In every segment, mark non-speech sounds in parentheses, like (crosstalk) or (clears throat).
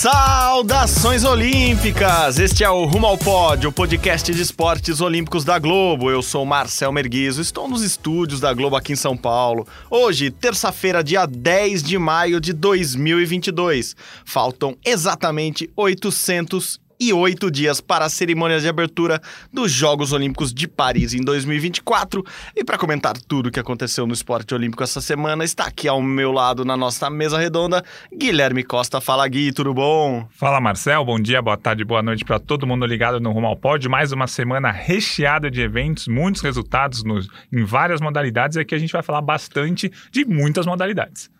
Saudações Olímpicas! Este é o Rumo ao Pódio, o podcast de esportes olímpicos da Globo. Eu sou Marcel Merguizo, estou nos estúdios da Globo aqui em São Paulo. Hoje, terça-feira, dia 10 de maio de 2022. Faltam exatamente 800 e oito dias para a cerimônia de abertura dos Jogos Olímpicos de Paris em 2024. E para comentar tudo o que aconteceu no esporte olímpico essa semana, está aqui ao meu lado na nossa mesa redonda, Guilherme Costa. Fala, Gui, tudo bom? Fala, Marcel. Bom dia, boa tarde, boa noite para todo mundo ligado no Rumo ao Pódio. Mais uma semana recheada de eventos, muitos resultados nos, em várias modalidades. Aqui a gente vai falar bastante de muitas modalidades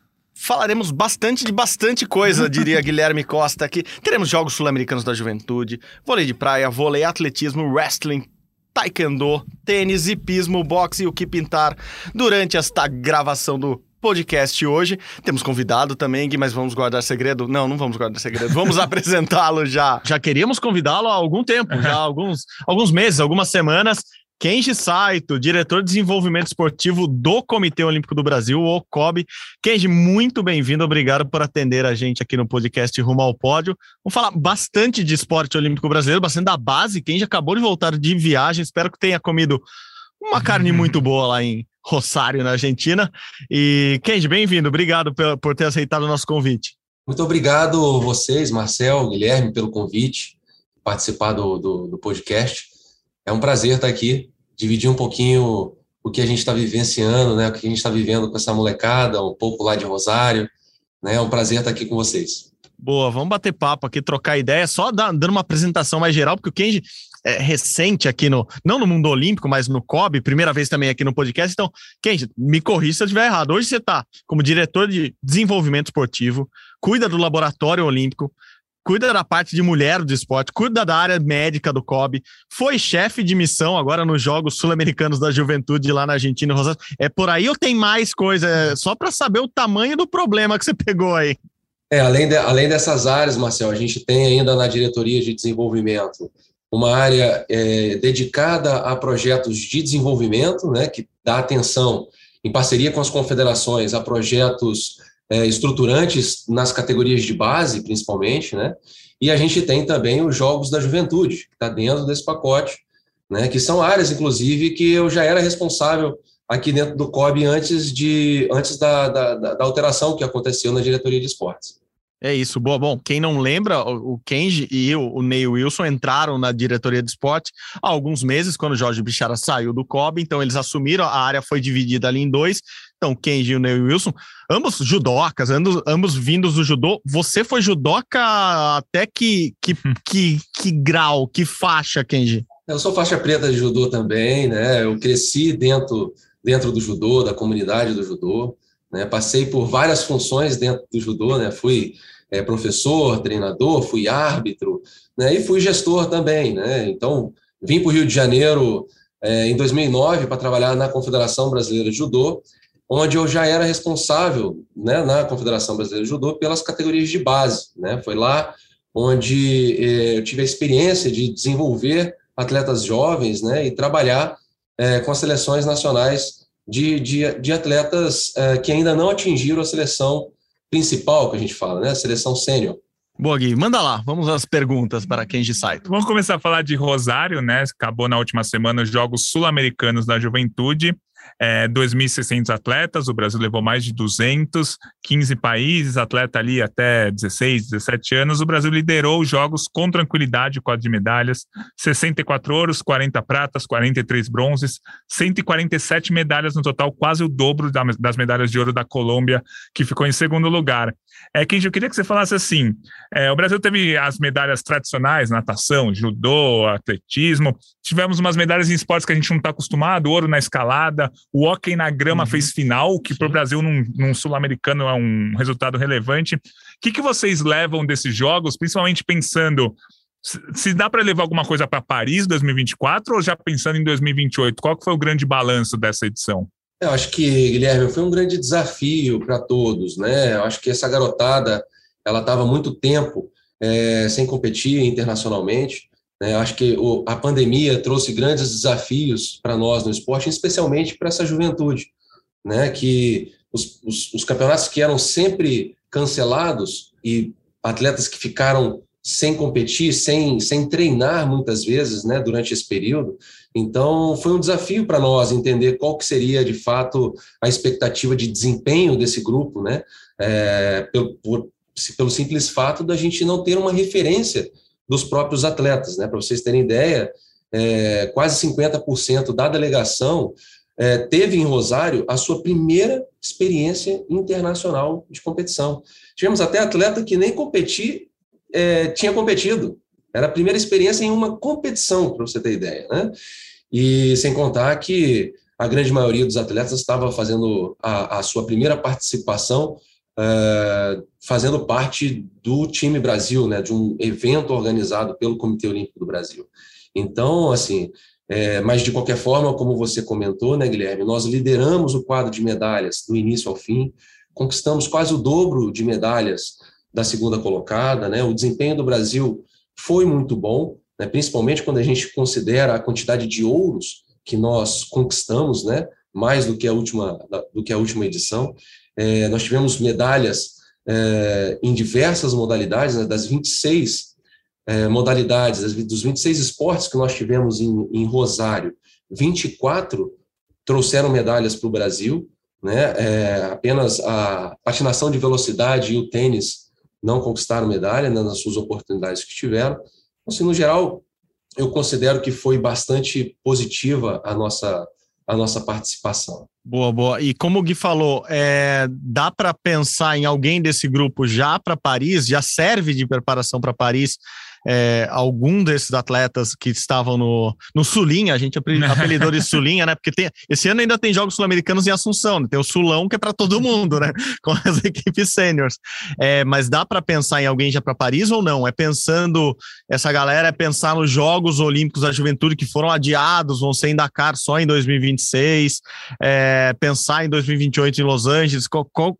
falaremos bastante de bastante coisa, (laughs) diria Guilherme Costa aqui. Teremos Jogos Sul-Americanos da Juventude, vôlei de praia, vôlei, atletismo, wrestling, taekwondo, tênis, hipismo, boxe e o que pintar durante esta gravação do podcast hoje. Temos convidado também, Gui, mas vamos guardar segredo? Não, não vamos guardar segredo. Vamos (laughs) apresentá-lo já. Já queríamos convidá-lo há algum tempo, já há alguns, alguns meses, algumas semanas. Kenji Saito, diretor de desenvolvimento esportivo do Comitê Olímpico do Brasil, o COB. Kenji, muito bem-vindo, obrigado por atender a gente aqui no podcast Rumo ao Pódio. Vamos falar bastante de esporte olímpico brasileiro, bastante da base. Kenji acabou de voltar de viagem, espero que tenha comido uma carne (laughs) muito boa lá em Rosário, na Argentina. E Kenji, bem-vindo, obrigado por ter aceitado o nosso convite. Muito obrigado vocês, Marcel, Guilherme, pelo convite, participar do, do, do podcast. É um prazer estar aqui, dividir um pouquinho o que a gente está vivenciando, né, o que a gente está vivendo com essa molecada, um pouco lá de Rosário. Né, é um prazer estar aqui com vocês. Boa, vamos bater papo aqui, trocar ideia, só dando uma apresentação mais geral, porque o Kenji é recente aqui no, não no mundo olímpico, mas no COB, primeira vez também aqui no podcast. Então, Kenji, me corrija se eu estiver errado. Hoje você está como diretor de desenvolvimento esportivo, cuida do laboratório olímpico, cuida da parte de mulher do esporte, cuida da área médica do COB, foi chefe de missão agora nos Jogos Sul-Americanos da Juventude lá na Argentina. É por aí ou tem mais coisa? É só para saber o tamanho do problema que você pegou aí. É, além, de, além dessas áreas, Marcel, a gente tem ainda na diretoria de desenvolvimento uma área é, dedicada a projetos de desenvolvimento, né, que dá atenção em parceria com as confederações a projetos é, estruturantes nas categorias de base, principalmente, né? E a gente tem também os Jogos da Juventude, que está dentro desse pacote, né? Que são áreas, inclusive, que eu já era responsável aqui dentro do COB antes, de, antes da, da, da alteração que aconteceu na diretoria de esportes. É isso, boa. Bom, quem não lembra, o Kenji e o, o Neil Wilson entraram na diretoria de esporte há alguns meses, quando o Jorge Bichara saiu do COB, então eles assumiram, a área foi dividida ali em dois. Então, Kenji e o Neil Wilson, ambos judocas, ambos, ambos vindos do judô. Você foi judoca até que, que, que, que grau, que faixa, Kenji? Eu sou faixa preta de judô também, né? Eu cresci dentro, dentro do judô, da comunidade do judô. Né? Passei por várias funções dentro do judô, né? Fui é, professor, treinador, fui árbitro, né? E fui gestor também, né? Então, vim para o Rio de Janeiro é, em 2009 para trabalhar na Confederação Brasileira de Judô, onde eu já era responsável, né, na Confederação Brasileira de Judô pelas categorias de base, né? Foi lá onde é, eu tive a experiência de desenvolver atletas jovens, né? E trabalhar é, com as seleções nacionais de, de, de atletas é, que ainda não atingiram a seleção principal, que a gente fala, né? A seleção sênior. Boa, Gui. Manda lá. Vamos às perguntas para Kenji Saito. Vamos começar a falar de Rosário, né? Acabou na última semana os Jogos Sul-Americanos da Juventude é, 2.600 atletas, o Brasil levou mais de 200, 15 países, atleta ali até 16, 17 anos. O Brasil liderou os jogos com tranquilidade, quadro de medalhas, 64 ouros, 40 pratas, 43 bronzes, 147 medalhas no total, quase o dobro das medalhas de ouro da Colômbia, que ficou em segundo lugar. É, Kenji, eu queria que você falasse assim: é, o Brasil teve as medalhas tradicionais, natação, judô, atletismo, tivemos umas medalhas em esportes que a gente não está acostumado, ouro na escalada. O hockey na grama uhum. fez final, que para o Brasil, num, num sul-americano, é um resultado relevante. O que, que vocês levam desses jogos, principalmente pensando se dá para levar alguma coisa para Paris 2024 ou já pensando em 2028? Qual que foi o grande balanço dessa edição? Eu acho que, Guilherme, foi um grande desafio para todos, né? Eu acho que essa garotada, ela estava muito tempo é, sem competir internacionalmente. Né? Eu acho que o, a pandemia trouxe grandes desafios para nós no esporte, especialmente para essa juventude, né? Que os, os, os campeonatos que eram sempre cancelados e atletas que ficaram sem competir, sem, sem treinar muitas vezes, né, durante esse período. Então, foi um desafio para nós entender qual que seria, de fato, a expectativa de desempenho desse grupo, né, é, pelo, por, pelo simples fato da gente não ter uma referência dos próprios atletas, né, para vocês terem ideia, é, quase 50% da delegação é, teve em Rosário a sua primeira experiência internacional de competição. Tivemos até atleta que nem competir é, tinha competido. Era a primeira experiência em uma competição, para você ter ideia. Né? E sem contar que a grande maioria dos atletas estava fazendo a, a sua primeira participação é, fazendo parte do time Brasil, né, de um evento organizado pelo Comitê Olímpico do Brasil. Então, assim, é, mas de qualquer forma, como você comentou, né, Guilherme, nós lideramos o quadro de medalhas do início ao fim, conquistamos quase o dobro de medalhas da segunda colocada, né? O desempenho do Brasil foi muito bom, né? principalmente quando a gente considera a quantidade de ouros que nós conquistamos, né? Mais do que a última do que a última edição. É, nós tivemos medalhas é, em diversas modalidades, né? das 26 é, modalidades, dos 26 esportes que nós tivemos em, em Rosário, 24 trouxeram medalhas para o Brasil, né? É, apenas a patinação de velocidade e o tênis não conquistaram medalha né, nas suas oportunidades que tiveram. Assim, no geral, eu considero que foi bastante positiva a nossa, a nossa participação. Boa, boa. E como o Gui falou, é, dá para pensar em alguém desse grupo já para Paris, já serve de preparação para Paris é, algum desses atletas que estavam no, no Sulinha, a gente (laughs) apelidou de Sulinha, né? Porque tem, esse ano ainda tem jogos sul-americanos em Assunção, né? tem o Sulão que é para todo mundo, né? (laughs) Com as equipes sêniores. É, mas dá para pensar em alguém já para Paris ou não? É pensando, essa galera é pensar nos Jogos Olímpicos da Juventude que foram adiados, vão ser em Dakar só em 2026, é, pensar em 2028 em Los Angeles, qual, qual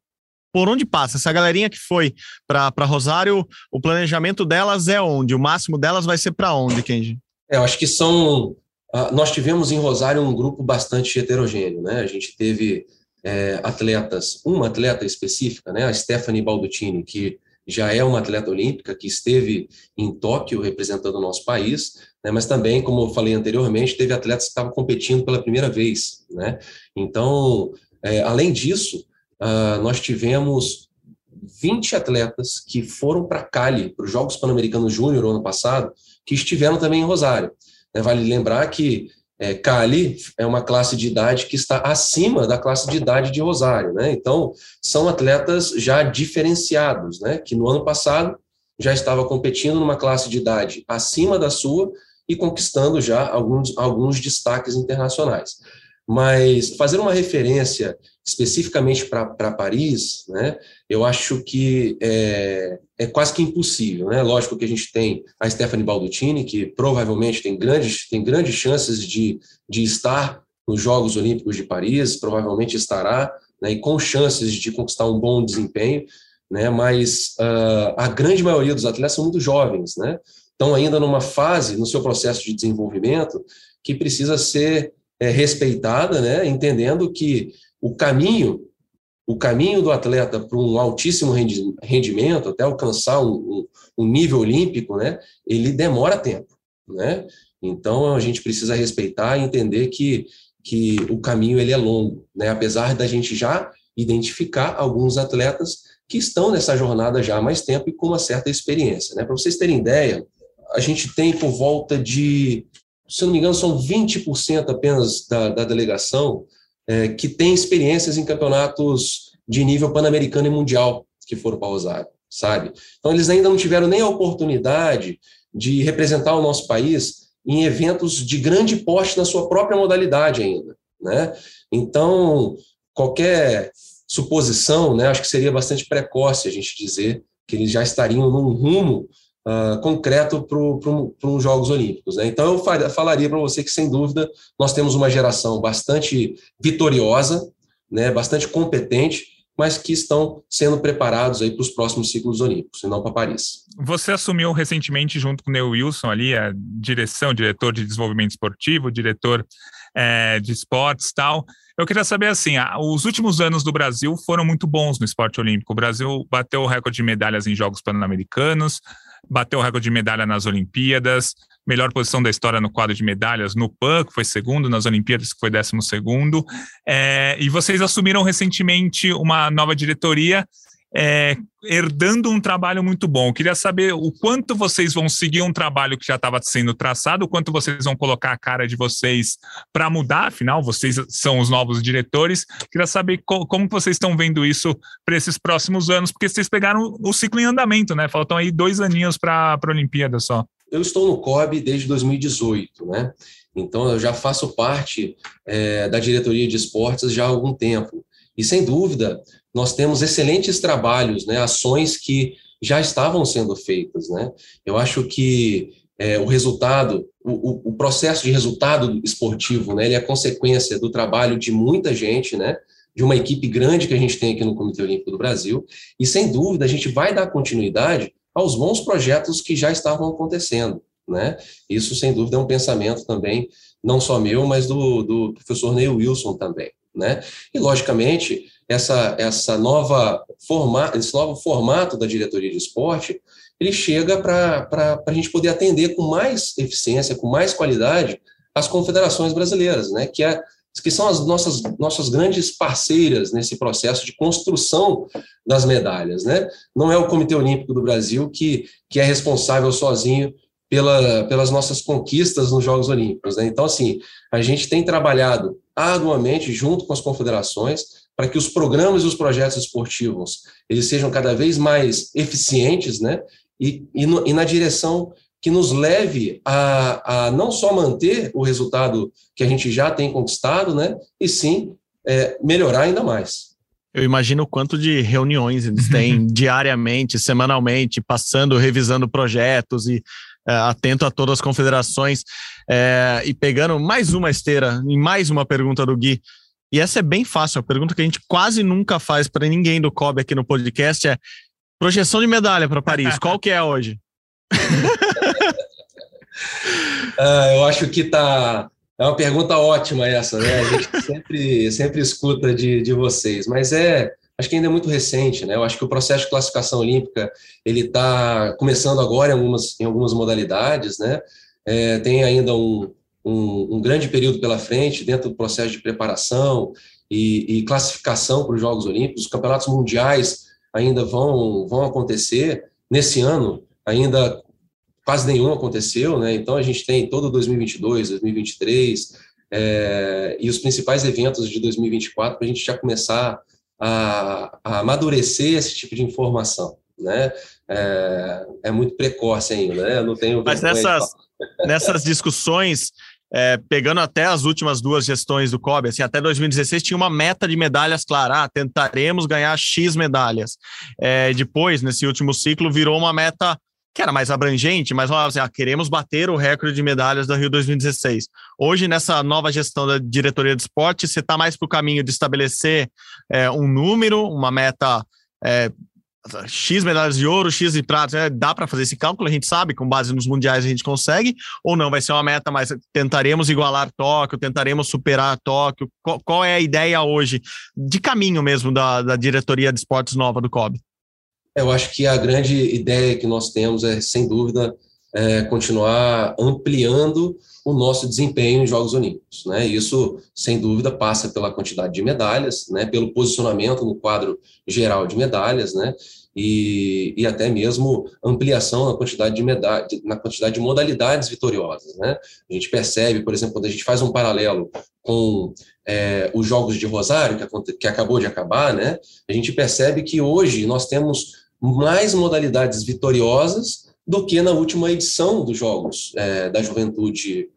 por onde passa? Essa galerinha que foi para Rosário, o planejamento delas é onde? O máximo delas vai ser para onde, Kenji? É, eu acho que são. Uh, nós tivemos em Rosário um grupo bastante heterogêneo, né? A gente teve é, atletas, uma atleta específica, né? A Stephanie Baldutini, que já é uma atleta olímpica, que esteve em Tóquio representando o nosso país, né? mas também, como eu falei anteriormente, teve atletas que estavam competindo pela primeira vez, né? Então, é, além disso, uh, nós tivemos 20 atletas que foram para Cali, para os Jogos Pan-Americanos Júnior ano passado, que estiveram também em Rosário. É, vale lembrar que é, Cali é uma classe de idade que está acima da classe de idade de Rosário, né? Então, são atletas já diferenciados, né? Que no ano passado já estava competindo numa classe de idade acima da sua e conquistando já alguns, alguns destaques internacionais. Mas fazer uma referência especificamente para Paris, né, eu acho que é, é, quase que impossível. Né? Lógico que a gente tem a Stephanie Baldutini, que provavelmente tem grandes, tem grandes chances de, de estar nos Jogos Olímpicos de Paris, provavelmente estará, né, e com chances de conquistar um bom desempenho, né, mas uh, a grande maioria dos atletas são muito jovens, né, estão ainda numa fase no seu processo de desenvolvimento que precisa ser é, respeitada, né, entendendo que o caminho o caminho do atleta para um altíssimo rendimento, até alcançar um, um, nível olímpico, né, ele demora tempo, né? Então a gente precisa respeitar e entender que, que o caminho ele é longo, né? Apesar da gente já identificar alguns atletas que estão nessa jornada já há mais tempo e com uma certa experiência, né? Para vocês terem ideia, a gente tem por volta de, se não me engano, são 20% apenas da, da delegação é, que tem experiências em campeonatos de nível pan-americano e mundial que foram para Rosário, sabe? Então, eles ainda não tiveram nem a oportunidade de representar o nosso país em eventos de grande porte na sua própria modalidade ainda, né? Então, qualquer suposição, né, acho que seria bastante precoce a gente dizer que eles já estariam num rumo uh, concreto para os Jogos Olímpicos. Né? Então, eu falaria para você que, sem dúvida, nós temos uma geração bastante vitoriosa, né, bastante competente, mas que estão sendo preparados aí para os próximos ciclos olímpicos, e não para Paris. Você assumiu recentemente, junto com o Neil Wilson, ali, a direção, diretor de desenvolvimento esportivo, diretor é, de esportes tal. Eu queria saber assim, os últimos anos do Brasil foram muito bons no esporte olímpico. O Brasil bateu o recorde de medalhas em Jogos Pan-Americanos, bateu o recorde de medalha nas Olimpíadas, melhor posição da história no quadro de medalhas no PAN, que foi segundo, nas Olimpíadas, que foi décimo segundo. É, e vocês assumiram recentemente uma nova diretoria é, herdando um trabalho muito bom. Eu queria saber o quanto vocês vão seguir um trabalho que já estava sendo traçado, o quanto vocês vão colocar a cara de vocês para mudar, afinal, vocês são os novos diretores. Eu queria saber co como vocês estão vendo isso para esses próximos anos, porque vocês pegaram o ciclo em andamento, né? Faltam aí dois aninhos para a Olimpíada só. Eu estou no COB desde 2018, né? Então eu já faço parte é, da diretoria de esportes já há algum tempo. E sem dúvida, nós temos excelentes trabalhos, né, ações que já estavam sendo feitas. Né? Eu acho que é, o resultado, o, o, processo de resultado esportivo, né, ele é consequência do trabalho de muita gente, né, de uma equipe grande que a gente tem aqui no Comitê Olímpico do Brasil, e sem dúvida a gente vai dar continuidade aos bons projetos que já estavam acontecendo. Né? Isso, sem dúvida, é um pensamento também, não só meu, mas do, do professor Neil Wilson também. Né? E, logicamente, essa, essa nova forma, esse novo formato da diretoria de esporte, ele chega para a gente poder atender com mais eficiência, com mais qualidade, as confederações brasileiras, né? que, é, que são as nossas, nossas grandes parceiras nesse processo de construção das medalhas. Né? Não é o Comitê Olímpico do Brasil que, que é responsável sozinho pela, pelas nossas conquistas nos Jogos Olímpicos. Né? Então, assim, a gente tem trabalhado arduamente junto com as confederações para que os programas e os projetos esportivos eles sejam cada vez mais eficientes, né? E, e, no, e na direção que nos leve a, a, não só manter o resultado que a gente já tem conquistado, né? E sim é, melhorar ainda mais. Eu imagino o quanto de reuniões eles têm (laughs) diariamente, semanalmente, passando, revisando projetos e é, atento a todas as confederações. É, e pegando mais uma esteira e mais uma pergunta do Gui, e essa é bem fácil, a pergunta que a gente quase nunca faz para ninguém do COB aqui no podcast é projeção de medalha para Paris, qual que é hoje? uh, (laughs) eu acho que tá é uma pergunta ótima essa, né? A gente (laughs) sempre, sempre escuta de, de vocês, mas é acho que ainda é muito recente, né? Eu acho que o processo de classificação olímpica ele está começando agora em algumas, em algumas modalidades, né? É, tem ainda um, um, um, grande período pela frente dentro do processo de preparação e, e classificação para os Jogos Olímpicos. Os campeonatos mundiais ainda vão, vão acontecer. Nesse ano, ainda quase nenhum aconteceu, né? Então a gente tem todo 2022, 2023 é, e os principais eventos de 2024 para a gente já começar a, a, amadurecer esse tipo de informação, né? É, é muito precoce ainda, né? Eu não tenho. Mas nessas, nessas discussões é, pegando até as últimas duas gestões do COB, assim, até 2016 tinha uma meta de medalhas clara, ah, tentaremos ganhar X medalhas. É, depois, nesse último ciclo, virou uma meta que era mais abrangente, mas falava assim, ah, queremos bater o recorde de medalhas da Rio 2016. Hoje, nessa nova gestão da diretoria de esporte, você está mais para o caminho de estabelecer é, um número, uma meta é, X medalhas de ouro, X de prata, né? dá para fazer esse cálculo, a gente sabe, com base nos mundiais a gente consegue, ou não, vai ser uma meta, mas tentaremos igualar Tóquio, tentaremos superar Tóquio. Qual, qual é a ideia hoje, de caminho mesmo, da, da diretoria de esportes nova do COB? Eu acho que a grande ideia que nós temos é, sem dúvida, é, continuar ampliando o nosso desempenho em Jogos Olímpicos. Né? Isso, sem dúvida, passa pela quantidade de medalhas, né? pelo posicionamento no quadro geral de medalhas, né? e, e até mesmo ampliação na quantidade de medalhas, na quantidade de modalidades vitoriosas. Né? A gente percebe, por exemplo, quando a gente faz um paralelo com é, os Jogos de Rosário, que, que acabou de acabar, né? a gente percebe que hoje nós temos mais modalidades vitoriosas do que na última edição dos Jogos é, da Juventude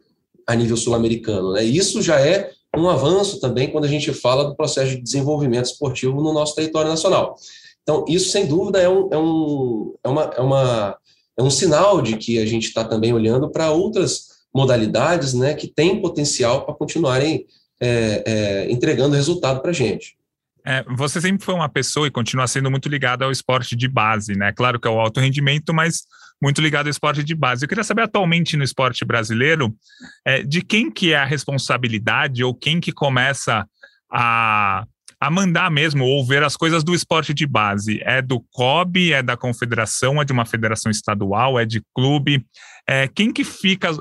a nível sul-americano. Né? Isso já é um avanço também quando a gente fala do processo de desenvolvimento esportivo no nosso território nacional. Então, isso, sem dúvida, é um, é um, é uma, é uma, é um sinal de que a gente está também olhando para outras modalidades né, que têm potencial para continuarem é, é, entregando resultado para a gente. É, você sempre foi uma pessoa e continua sendo muito ligado ao esporte de base, né? Claro que é o alto rendimento, mas muito ligado ao esporte de base. Eu queria saber atualmente no esporte brasileiro é, de quem que é a responsabilidade ou quem que começa a, a mandar mesmo ou ver as coisas do esporte de base. É do COB, é da confederação, é de uma federação estadual, é de clube. É, quem que fica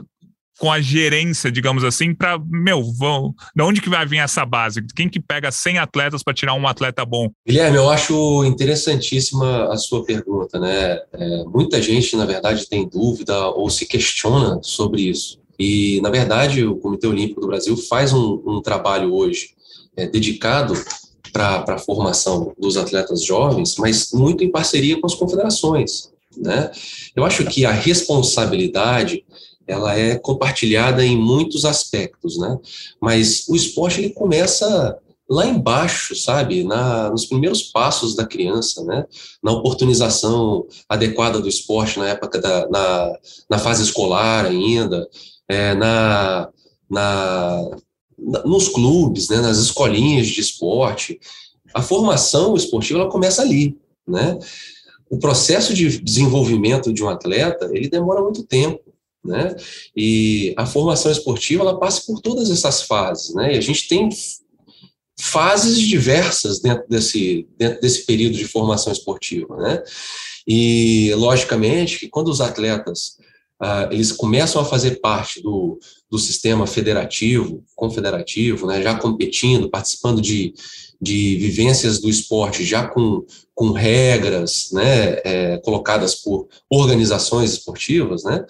com a gerência, digamos assim, para, meu, vão, de onde que vai vir essa base? Quem que pega 100 atletas para tirar um atleta bom? Guilherme, eu acho interessantíssima a sua pergunta, né? É, muita gente, na verdade, tem dúvida ou se questiona sobre isso. E, na verdade, o Comitê Olímpico do Brasil faz um, um trabalho hoje é, dedicado para a formação dos atletas jovens, mas muito em parceria com as confederações. Né? Eu acho que a responsabilidade ela é compartilhada em muitos aspectos, né? Mas o esporte ele começa lá embaixo, sabe? Na, nos primeiros passos da criança, né? Na oportunização adequada do esporte na época da na, na fase escolar ainda, é, na, na, nos clubes, né? Nas escolinhas de esporte, a formação esportiva ela começa ali, né? O processo de desenvolvimento de um atleta ele demora muito tempo né? E a formação esportiva ela passa por todas essas fases, né? E a gente tem fases diversas dentro desse, dentro desse período de formação esportiva, né? E logicamente que quando os atletas ah, eles começam a fazer parte do, do sistema federativo, confederativo, né? Já competindo, participando de, de vivências do esporte, já com, com regras, né? É, colocadas por organizações esportivas, né?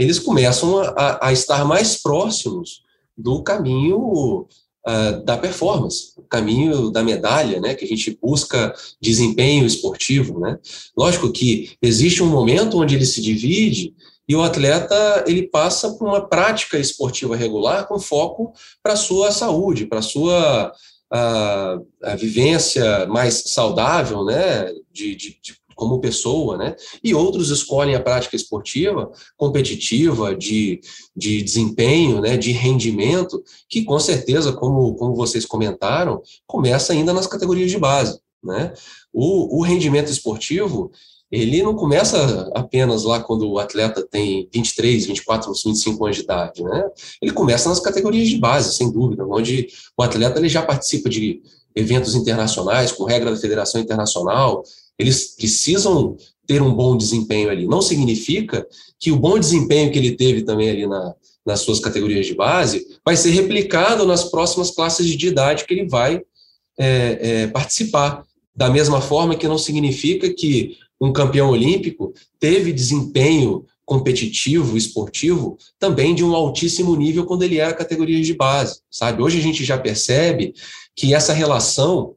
Eles começam a, a estar mais próximos do caminho uh, da performance, o caminho da medalha, né, que a gente busca desempenho esportivo, né. Lógico que existe um momento onde ele se divide e o atleta ele passa por uma prática esportiva regular com foco para sua saúde, para sua a, a, vivência mais saudável, né, de, de, de como pessoa, né? E outros escolhem a prática esportiva competitiva, de, de desempenho, né? De rendimento, que com certeza, como, como vocês comentaram, começa ainda nas categorias de base, né? O, o rendimento esportivo, ele não começa apenas lá quando o atleta tem 23, 24, 25 anos de idade, né? Ele começa nas categorias de base, sem dúvida, onde o atleta ele já participa de eventos internacionais, com regra da Federação Internacional, eles precisam ter um bom desempenho ali. Não significa que o bom desempenho que ele teve também ali na, nas suas categorias de base vai ser replicado nas próximas classes de idade que ele vai é, é, participar. Da mesma forma que não significa que um campeão olímpico teve desempenho competitivo, esportivo, também de um altíssimo nível quando ele era categorias de base, sabe? Hoje a gente já percebe que essa relação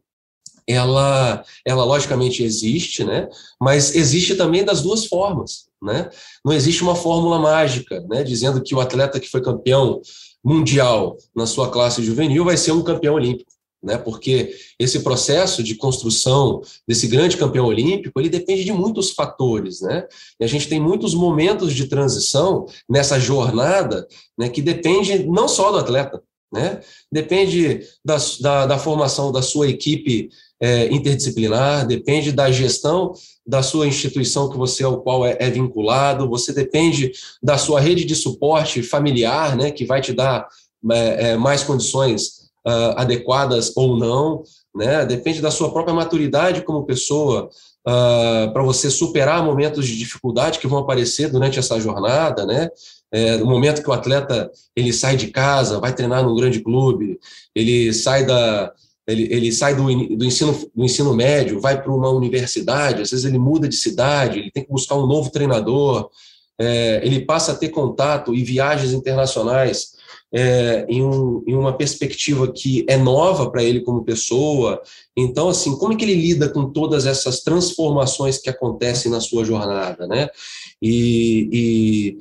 ela, ela logicamente existe, né? Mas existe também das duas formas, né? Não existe uma fórmula mágica, né? Dizendo que o atleta que foi campeão mundial na sua classe juvenil vai ser um campeão olímpico, né? Porque esse processo de construção desse grande campeão olímpico ele depende de muitos fatores, né? E a gente tem muitos momentos de transição nessa jornada, né? Que depende não só do atleta, né? Depende da, da, da, formação da sua equipe é, interdisciplinar, depende da gestão da sua instituição que você ao qual é, é, vinculado, você depende da sua rede de suporte familiar, né, que vai te dar é, é mais condições uh, adequadas ou não, né, depende da sua própria maturidade como pessoa, Uh, para você superar momentos de dificuldade que vão aparecer durante essa jornada, né? É, no momento que o atleta ele sai de casa, vai treinar num grande clube, ele sai da, ele, ele sai do, do, ensino, do ensino médio, vai para uma universidade, às vezes ele muda de cidade, ele tem que buscar um novo treinador, é, ele passa a ter contato e viagens internacionais é, em, um, em, uma perspectiva que é nova para ele como pessoa. Então, assim, como é que ele lida com todas essas transformações que acontecem na sua jornada, né? E,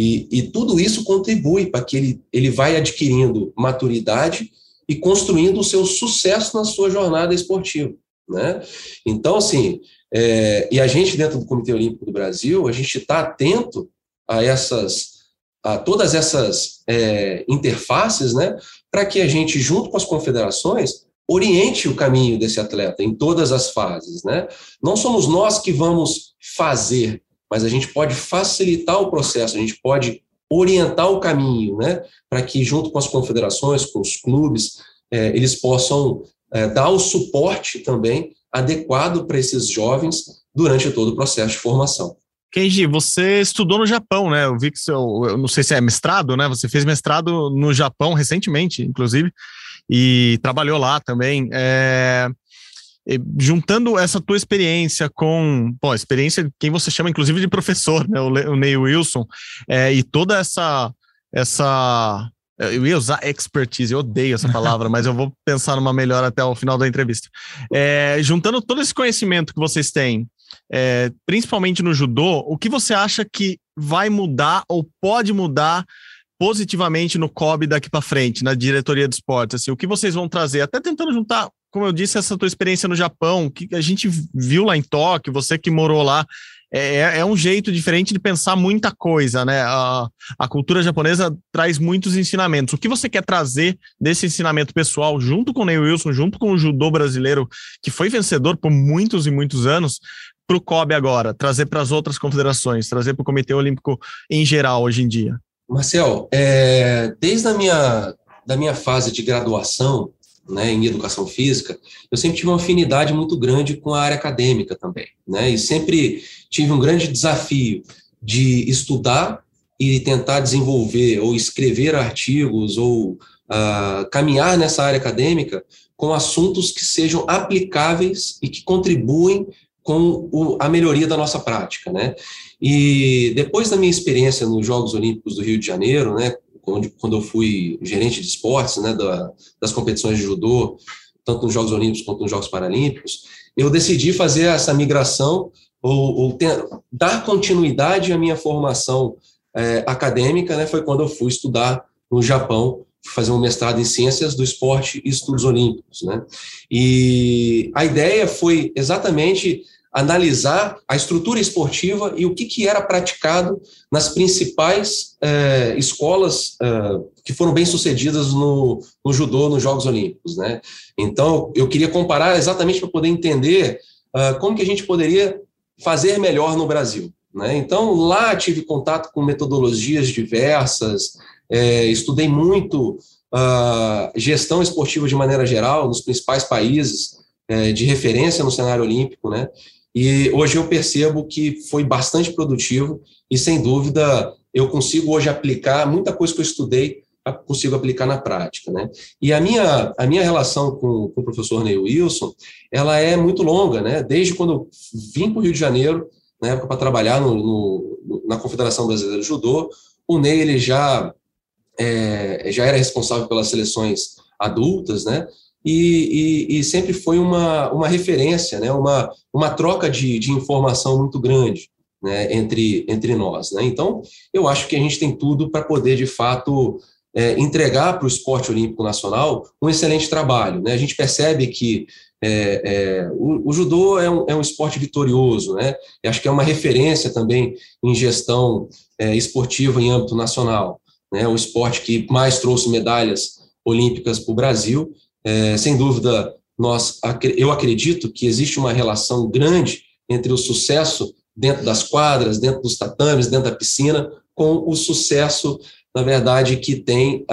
e, e, tudo isso contribui para que ele, ele vai adquirindo maturidade e construindo o seu sucesso na sua jornada esportiva. Né? Então, assim, é, e a gente, dentro do Comitê Olímpico do Brasil, a gente está atento a essas, a todas essas é, interfaces, né, para que a gente, junto com as confederações, oriente o caminho desse atleta em todas as fases, né? Não somos nós que vamos fazer, mas a gente pode facilitar o processo, a gente pode orientar o caminho, né? Para que, junto com as confederações, com os clubes, é, eles possam é, dar o suporte também adequado para esses jovens durante todo o processo de formação. Kenji, você estudou no Japão, né? Eu vi que seu, eu não sei se é mestrado, né? Você fez mestrado no Japão recentemente, inclusive, e trabalhou lá também. É, juntando essa tua experiência com, pô, a experiência de quem você chama inclusive de professor, né? O, Neil Wilson, é, e toda essa essa eu ia usar expertise, eu odeio essa palavra, (laughs) mas eu vou pensar numa melhor até o final da entrevista. É, juntando todo esse conhecimento que vocês têm, é, principalmente no judô, o que você acha que vai mudar ou pode mudar positivamente no COB daqui para frente, na diretoria de esportes? Assim, o que vocês vão trazer? Até tentando juntar, como eu disse, essa tua experiência no Japão, que a gente viu lá em Tóquio, você que morou lá, é, é, é um jeito diferente de pensar muita coisa, né? A, a cultura japonesa traz muitos ensinamentos. O que você quer trazer desse ensinamento pessoal, junto com o Neil Wilson, junto com o judô brasileiro, que foi vencedor por muitos e muitos anos, para o COB agora, trazer para as outras confederações, trazer para o Comitê Olímpico em geral hoje em dia? Marcel, é, desde a minha, da minha fase de graduação, né, em educação física, eu sempre tive uma afinidade muito grande com a área acadêmica também, né, e sempre tive um grande desafio de estudar e tentar desenvolver ou escrever artigos ou uh, caminhar nessa área acadêmica com assuntos que sejam aplicáveis e que contribuem com o, a melhoria da nossa prática, né? E depois da minha experiência nos Jogos Olímpicos do Rio de Janeiro, né, quando eu fui gerente de esportes, né, da, das competições de judô, tanto nos Jogos Olímpicos quanto nos Jogos Paralímpicos, eu decidi fazer essa migração ou, ou ter, dar continuidade à minha formação é, acadêmica, né, foi quando eu fui estudar no Japão, fazer um mestrado em Ciências do Esporte e Estudos Olímpicos, né, e a ideia foi exatamente analisar a estrutura esportiva e o que, que era praticado nas principais eh, escolas eh, que foram bem sucedidas no, no, judô, nos Jogos Olímpicos, né? Então, eu queria comparar exatamente para poder entender uh, como que a gente poderia fazer melhor no Brasil, né? Então, lá tive contato com metodologias diversas, eh, estudei muito uh, gestão esportiva de maneira geral nos principais países de referência no cenário olímpico, né? E hoje eu percebo que foi bastante produtivo e, sem dúvida, eu consigo hoje aplicar muita coisa que eu estudei, consigo aplicar na prática, né? E a minha, a minha relação com, com o professor Neil Wilson, ela é muito longa, né? Desde quando eu vim para o Rio de Janeiro, na época para trabalhar no, no, na Confederação Brasileira de Judô, o Ney ele já, é, já era responsável pelas seleções adultas, né? E, e, e, sempre foi uma, uma referência, né, uma, uma troca de, de informação muito grande né, entre, entre nós. Né? Então, eu acho que a gente tem tudo para poder, de fato, é, entregar para o esporte olímpico nacional um excelente trabalho. Né? A gente percebe que é, é, o, o, judô é um, é um esporte vitorioso, né? Eu acho que é uma referência também em gestão é, esportiva em âmbito nacional. Né? O esporte que mais trouxe medalhas olímpicas para o Brasil é, sem dúvida, nós, eu acredito que existe uma relação grande entre o sucesso dentro das quadras, dentro dos tatames, dentro da piscina, com o sucesso, na verdade, que tem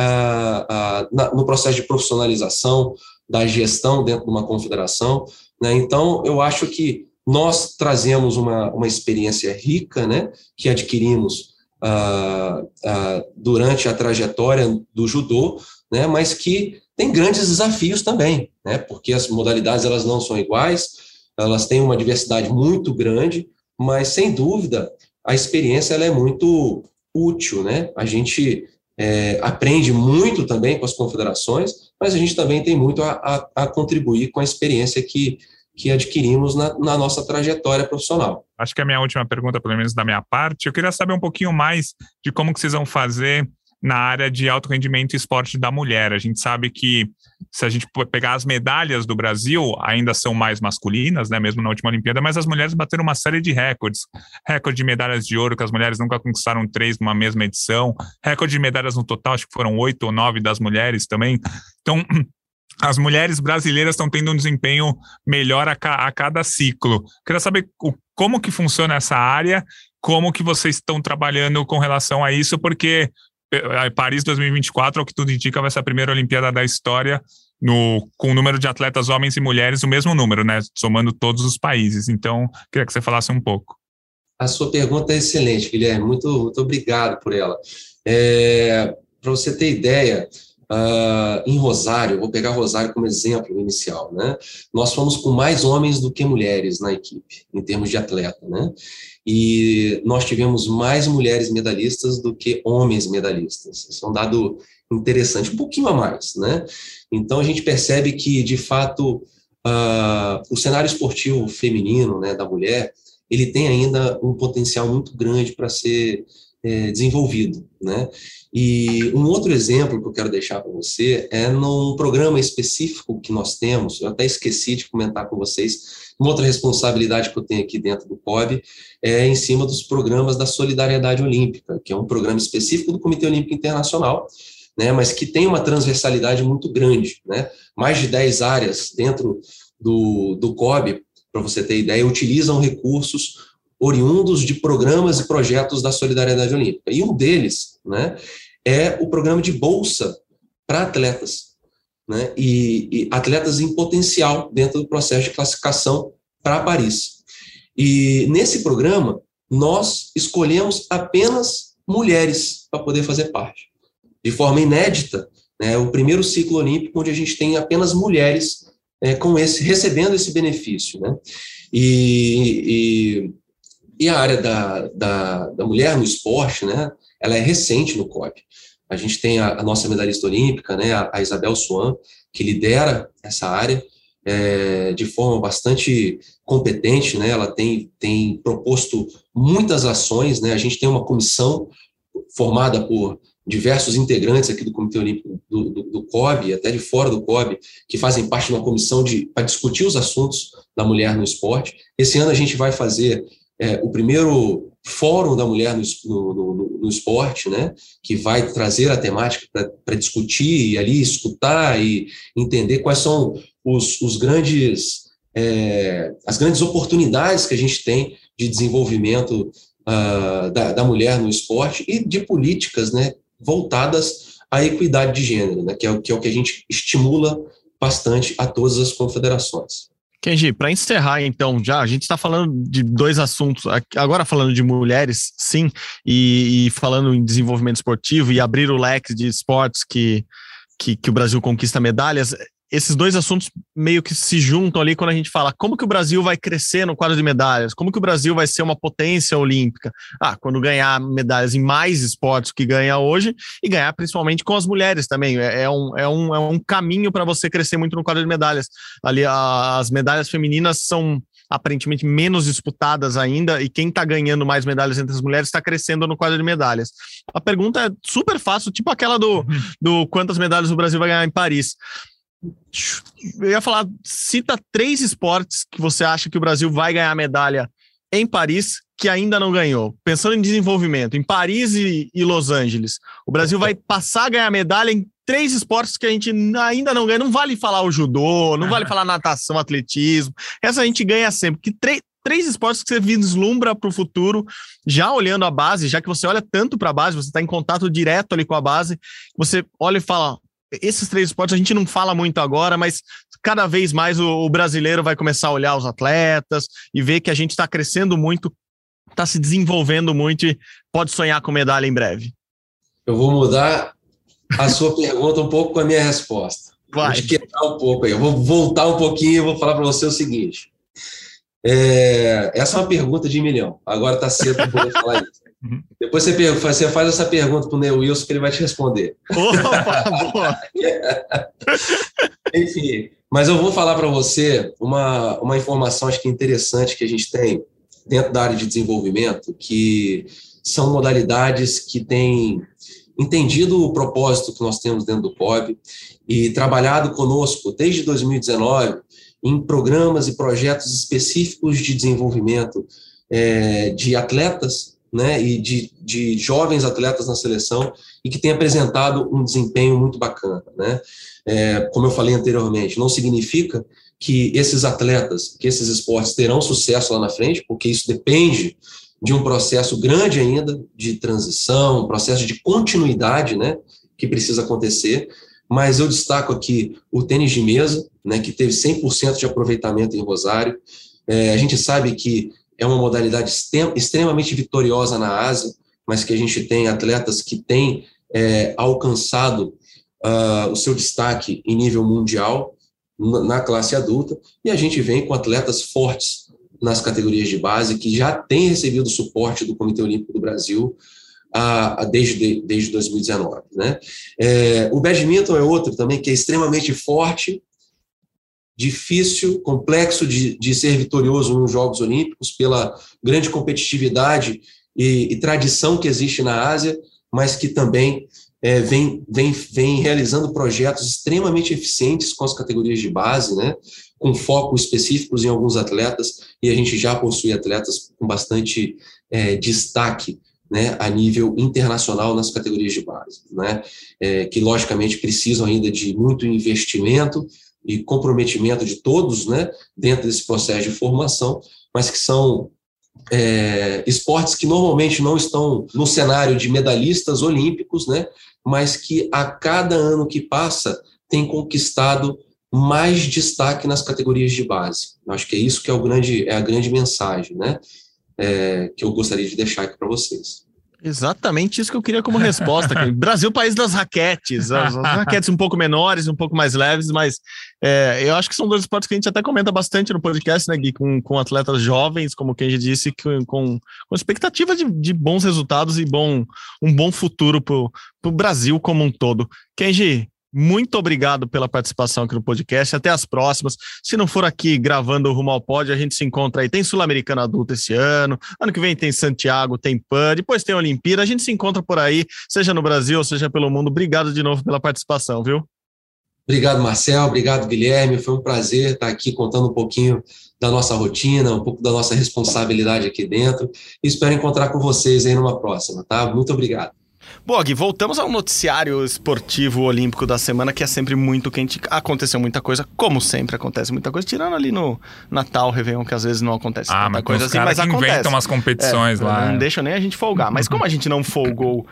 no processo de profissionalização da gestão dentro de uma confederação. Né? Então, eu acho que nós trazemos uma, uma experiência rica, né, que adquirimos ah, ah, durante a trajetória do judô, né, mas que tem grandes desafios também, né? Porque as modalidades elas não são iguais, elas têm uma diversidade muito grande, mas sem dúvida a experiência ela é muito útil, né? A gente é, aprende muito também com as confederações, mas a gente também tem muito a, a, a contribuir com a experiência que, que adquirimos na, na, nossa trajetória profissional. Acho que é a minha última pergunta, pelo menos da minha parte. Eu queria saber um pouquinho mais de como que vocês vão fazer na área de alto rendimento e esporte da mulher. A gente sabe que se a gente pegar as medalhas do Brasil, ainda são mais masculinas, né, mesmo na última Olimpíada, mas as mulheres bateram uma série de recordes. Recorde de medalhas de ouro, que as mulheres nunca conquistaram três numa mesma edição. Recorde de medalhas no total, acho que foram oito ou nove das mulheres também. Então, (clears throat) as mulheres brasileiras estão tendo um desempenho melhor a, ca a cada ciclo. Queria saber o, como que funciona essa área, como que vocês estão trabalhando com relação a isso, porque Paris 2024, ao que tudo indica, vai ser a primeira Olimpíada da história no, com o número de atletas homens e mulheres, o mesmo número, né? Somando todos os países. Então, queria que você falasse um pouco. A sua pergunta é excelente, Guilherme. Muito, muito obrigado por ela. É, Para você ter ideia, Uh, em Rosário, vou pegar Rosário como exemplo inicial, né? Nós fomos com mais homens do que mulheres na equipe, em termos de atleta, né? E nós tivemos mais mulheres medalhistas do que homens medalhistas. Isso é um dado interessante, um pouquinho a mais, né? Então a gente percebe que, de fato, uh, o cenário esportivo feminino, né, da mulher, ele tem ainda um potencial muito grande para ser é, desenvolvido, né? E um outro exemplo que eu quero deixar para você é num programa específico que nós temos, eu até esqueci de comentar com vocês, uma outra responsabilidade que eu tenho aqui dentro do COB é em cima dos programas da Solidariedade Olímpica, que é um programa específico do Comitê Olímpico Internacional, né, mas que tem uma transversalidade muito grande, né? Mais de 10 áreas dentro do, do COB, para você ter ideia, utilizam recursos oriundos de programas e projetos da Solidariedade Olímpica. E um deles né, é o programa de bolsa para atletas, né, e, e, atletas em potencial dentro do processo de classificação para Paris. E nesse programa, nós escolhemos apenas mulheres para poder fazer parte. De forma inédita, né, o primeiro ciclo olímpico onde a gente tem apenas mulheres é, com esse recebendo esse benefício, né? E, e e a área da, da, da mulher no esporte, né, ela é recente no COP. A gente tem a, a nossa medalhista olímpica, né, a, a, Isabel Swan, que lidera essa área é, de forma bastante competente, né, ela tem, tem proposto muitas ações, né, a gente tem uma comissão formada por diversos integrantes aqui do Comitê Olímpico do, do, do COB, até de fora do COB, que fazem parte de uma comissão para discutir os assuntos da mulher no esporte. Esse ano a gente vai fazer é, o primeiro fórum da mulher no, no, no, no, esporte, né, que vai trazer a temática para discutir e ali escutar e entender quais são os, os grandes é, as grandes oportunidades que a gente tem de desenvolvimento uh, da, da, mulher no esporte e de políticas, né, voltadas à equidade de gênero, né, que é, que é o que a gente estimula bastante a todas as confederações. Kenji, para encerrar, então, já a gente está falando de dois assuntos, agora falando de mulheres, sim, e, e, falando em desenvolvimento esportivo e abrir o leque de esportes que, que, que o Brasil conquista medalhas esses dois assuntos meio que se juntam ali quando a gente fala como que o Brasil vai crescer no quadro de medalhas, como que o Brasil vai ser uma potência olímpica. Ah, quando ganhar medalhas em mais esportes que ganha hoje e ganhar principalmente com as mulheres também. É, é um, é, um, é um caminho para você crescer muito no quadro de medalhas. Ali a, as medalhas femininas são aparentemente menos disputadas ainda, e quem está ganhando mais medalhas entre as mulheres está crescendo no quadro de medalhas. A pergunta é super fácil, tipo aquela do, do quantas medalhas o Brasil vai ganhar em Paris. Eu ia falar, cita três esportes que você acha que o Brasil vai ganhar medalha em Paris que ainda não ganhou. Pensando em desenvolvimento, em Paris e, e Los Angeles, o Brasil vai passar a ganhar medalha em três esportes que a gente ainda não ganha. Não vale falar o judô, não vale falar natação, atletismo. Essa a gente ganha sempre. Que três três esportes que você vislumbra para o futuro, já olhando a base, já que você olha tanto para a base, você está em contato direto ali com a base, você olha e fala: esses três esportes a gente não fala muito agora, mas cada vez mais o, o brasileiro vai começar a olhar os atletas e ver que a gente está crescendo muito, está se desenvolvendo muito e pode sonhar com medalha em breve. Eu vou mudar a sua (laughs) pergunta um pouco com a minha resposta. Vai. Vou um pouco aí. Eu vou voltar um pouquinho e vou falar para você o seguinte. É, essa é uma pergunta de milhão. Agora está cedo para poder (laughs) falar isso. Uhum. Depois você, você, faz essa pergunta para o Neo Wilson que ele vai te responder. Opa. (laughs) Enfim, mas eu vou falar para você uma, uma informação acho que interessante que a gente tem dentro da área de desenvolvimento, que são modalidades que têm entendido o propósito que nós temos dentro do COB e trabalhado conosco desde 2019 em programas e projetos específicos de desenvolvimento é, de atletas né, e de, de jovens atletas na seleção e que tem apresentado um desempenho muito bacana. Né? É, como eu falei anteriormente, não significa que esses atletas, que esses esportes terão sucesso lá na frente, porque isso depende de um processo grande ainda de transição, um processo de continuidade, né, que precisa acontecer. Mas eu destaco aqui o tênis de mesa, né, que teve 100% de aproveitamento em Rosário. É, a gente sabe que é uma modalidade extremamente vitoriosa na Ásia, mas que a gente tem atletas que têm é, alcançado uh, o seu destaque em nível mundial na classe adulta, e a gente vem com atletas fortes nas categorias de base, que já têm recebido suporte do Comitê Olímpico do Brasil a, a desde, desde 2019. Né? É, o badminton é outro também que é extremamente forte, difícil, complexo de, de ser vitorioso nos Jogos Olímpicos pela grande competitividade e, e tradição que existe na Ásia, mas que também é, vem, vem, vem realizando projetos extremamente eficientes com as categorias de base, né? com foco específicos em alguns atletas, e a gente já possui atletas com bastante é, destaque né, a nível internacional nas categorias de base, né, é, que logicamente precisam ainda de muito investimento e comprometimento de todos né, dentro desse processo de formação, mas que são é, esportes que normalmente não estão no cenário de medalhistas olímpicos, né, mas que a cada ano que passa tem conquistado mais destaque nas categorias de base. Eu acho que é isso que é, o grande, é a grande mensagem, né? É, que eu gostaria de deixar aqui para vocês. Exatamente isso que eu queria como resposta. (laughs) Brasil, país das raquetes. As, as, (laughs) raquetes um pouco menores, um pouco mais leves, mas é, eu acho que são dois esportes que a gente até comenta bastante no podcast, né, Gui? Com, com atletas jovens, como quem já disse, com, com, expectativa de, de, bons resultados e bom, um bom futuro para o Brasil como um todo. Kenji, muito obrigado pela participação aqui no podcast. Até as próximas. Se não for aqui gravando o Rumo ao Pódio, a gente se encontra aí. Tem Sul-Americana Adulta esse ano. Ano que vem tem Santiago, tem PAN. Depois tem Olimpíada. A gente se encontra por aí, seja no Brasil seja pelo mundo. Obrigado de novo pela participação, viu? Obrigado, Marcel. Obrigado, Guilherme. Foi um prazer estar aqui contando um pouquinho da nossa rotina, um pouco da nossa responsabilidade aqui dentro. espero encontrar com vocês aí numa próxima, tá? Muito obrigado. Bog, voltamos ao noticiário esportivo olímpico da semana, que é sempre muito quente. Aconteceu muita coisa, como sempre acontece muita coisa, tirando ali no Natal, Réveillon, que às vezes não acontece ah, tanta coisa assim, mas acontece. inventam umas competições é, lá. Não deixa nem a gente folgar. Mas como a gente não folgou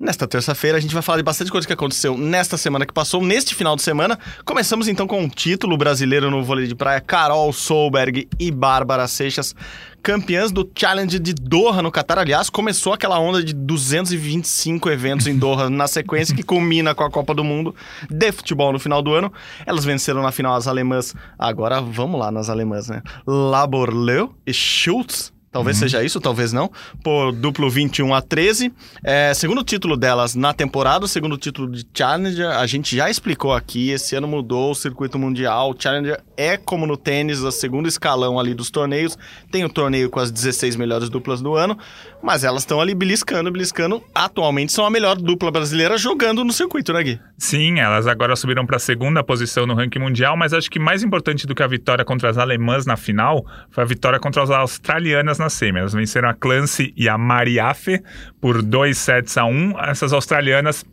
Nesta terça-feira, a gente vai falar de bastante coisa que aconteceu nesta semana que passou, neste final de semana. Começamos então com o um título brasileiro no vôlei de praia: Carol Solberg e Bárbara Seixas, campeãs do Challenge de Doha no Catar. Aliás, começou aquela onda de 225 eventos em Doha na sequência, que culmina com a Copa do Mundo de futebol no final do ano. Elas venceram na final as alemãs. Agora vamos lá nas alemãs, né? Laborleu e Schultz Talvez uhum. seja isso, talvez não. Por duplo 21 a 13. É, segundo título delas na temporada, segundo título de Challenger, a gente já explicou aqui. Esse ano mudou o circuito mundial. O Challenger é como no tênis, o segundo escalão ali dos torneios. Tem o torneio com as 16 melhores duplas do ano, mas elas estão ali beliscando, beliscando. Atualmente são a melhor dupla brasileira jogando no circuito, né, Gui? Sim, elas agora subiram para a segunda posição no ranking mundial, mas acho que mais importante do que a vitória contra as alemãs na final foi a vitória contra as australianas na semi. Elas venceram a Clancy e a Mariafe por 2 sets a 1. Um. Essas australianas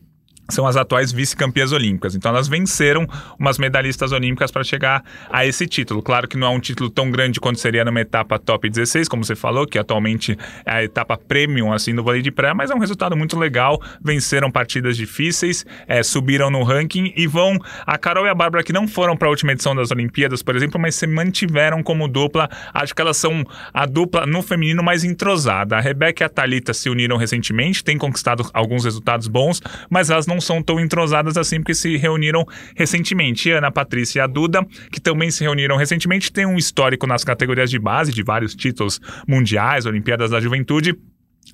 são as atuais vice-campeãs olímpicas. Então elas venceram umas medalhistas olímpicas para chegar a esse título. Claro que não é um título tão grande quanto seria numa etapa top 16, como você falou, que atualmente é a etapa premium assim do vôlei de praia, mas é um resultado muito legal. Venceram partidas difíceis, é, subiram no ranking e vão. A Carol e a Bárbara que não foram para a última edição das Olimpíadas, por exemplo, mas se mantiveram como dupla. Acho que elas são a dupla no feminino mais entrosada. A Rebeca e a Talita se uniram recentemente, têm conquistado alguns resultados bons, mas elas não não são tão entrosadas assim, porque se reuniram recentemente. Ana Patrícia e a Duda, que também se reuniram recentemente, têm um histórico nas categorias de base, de vários títulos mundiais, Olimpíadas da Juventude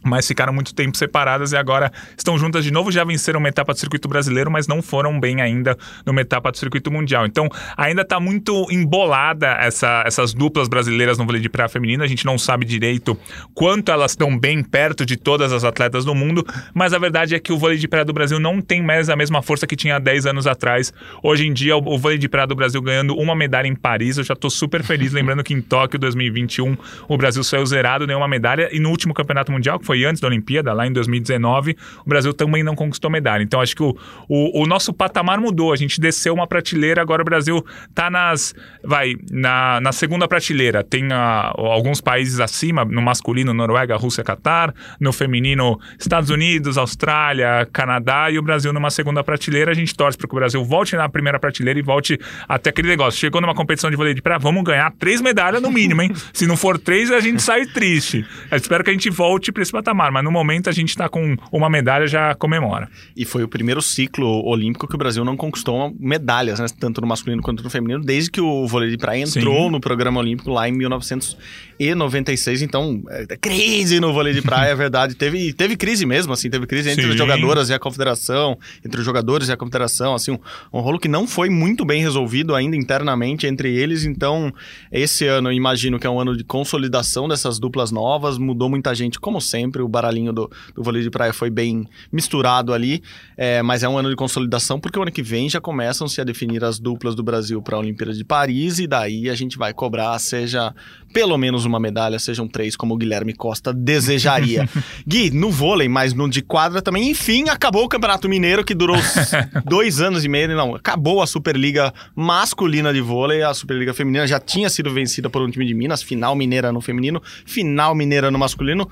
mas ficaram muito tempo separadas e agora estão juntas de novo. Já venceram uma etapa do circuito brasileiro, mas não foram bem ainda numa etapa do circuito mundial. Então, ainda está muito embolada essa, essas duplas brasileiras no vôlei de praia feminino. A gente não sabe direito quanto elas estão bem perto de todas as atletas do mundo, mas a verdade é que o vôlei de praia do Brasil não tem mais a mesma força que tinha há 10 anos atrás. Hoje em dia, o, o vôlei de praia do Brasil ganhando uma medalha em Paris, eu já estou super feliz. Lembrando que em Tóquio 2021 o Brasil saiu zerado, nenhuma medalha, e no último campeonato mundial, que foi antes da Olimpíada, lá em 2019, o Brasil também não conquistou medalha. Então acho que o, o, o nosso patamar mudou, a gente desceu uma prateleira, agora o Brasil está nas. Vai, na, na segunda prateleira. Tem a, alguns países acima, no masculino, Noruega, Rússia, Catar, no feminino, Estados Unidos, Austrália, Canadá e o Brasil numa segunda prateleira. A gente torce para que o Brasil volte na primeira prateleira e volte até aquele negócio. Chegou numa competição de vôlei de praia, vamos ganhar três medalhas no mínimo, hein? Se não for três, a gente sai triste. Eu espero que a gente volte para esse patamar, mas no momento a gente está com uma medalha já comemora. E foi o primeiro ciclo olímpico que o Brasil não conquistou medalhas, né? tanto no masculino quanto no feminino, desde que o vôlei de praia entrou Sim. no programa olímpico lá em 1996. Então, é, crise no vôlei de praia, é verdade. Teve, teve crise mesmo, assim, teve crise entre Sim. as jogadoras e a confederação, entre os jogadores e a confederação, assim, um, um rolo que não foi muito bem resolvido ainda internamente entre eles. Então, esse ano, eu imagino que é um ano de consolidação dessas duplas novas, mudou muita gente, como sempre, o baralhinho do, do vôlei de praia foi bem misturado ali, é, mas é um ano de consolidação porque o ano que vem já começam-se a definir as duplas do Brasil para a Olimpíada de Paris e daí a gente vai cobrar, seja pelo menos uma medalha, sejam três, como o Guilherme Costa desejaria. (laughs) Gui, no vôlei, mas no de quadra também, enfim, acabou o Campeonato Mineiro, que durou (laughs) dois anos e meio, não, acabou a Superliga masculina de vôlei, a Superliga feminina já tinha sido vencida por um time de Minas, final mineira no feminino, final mineira no masculino.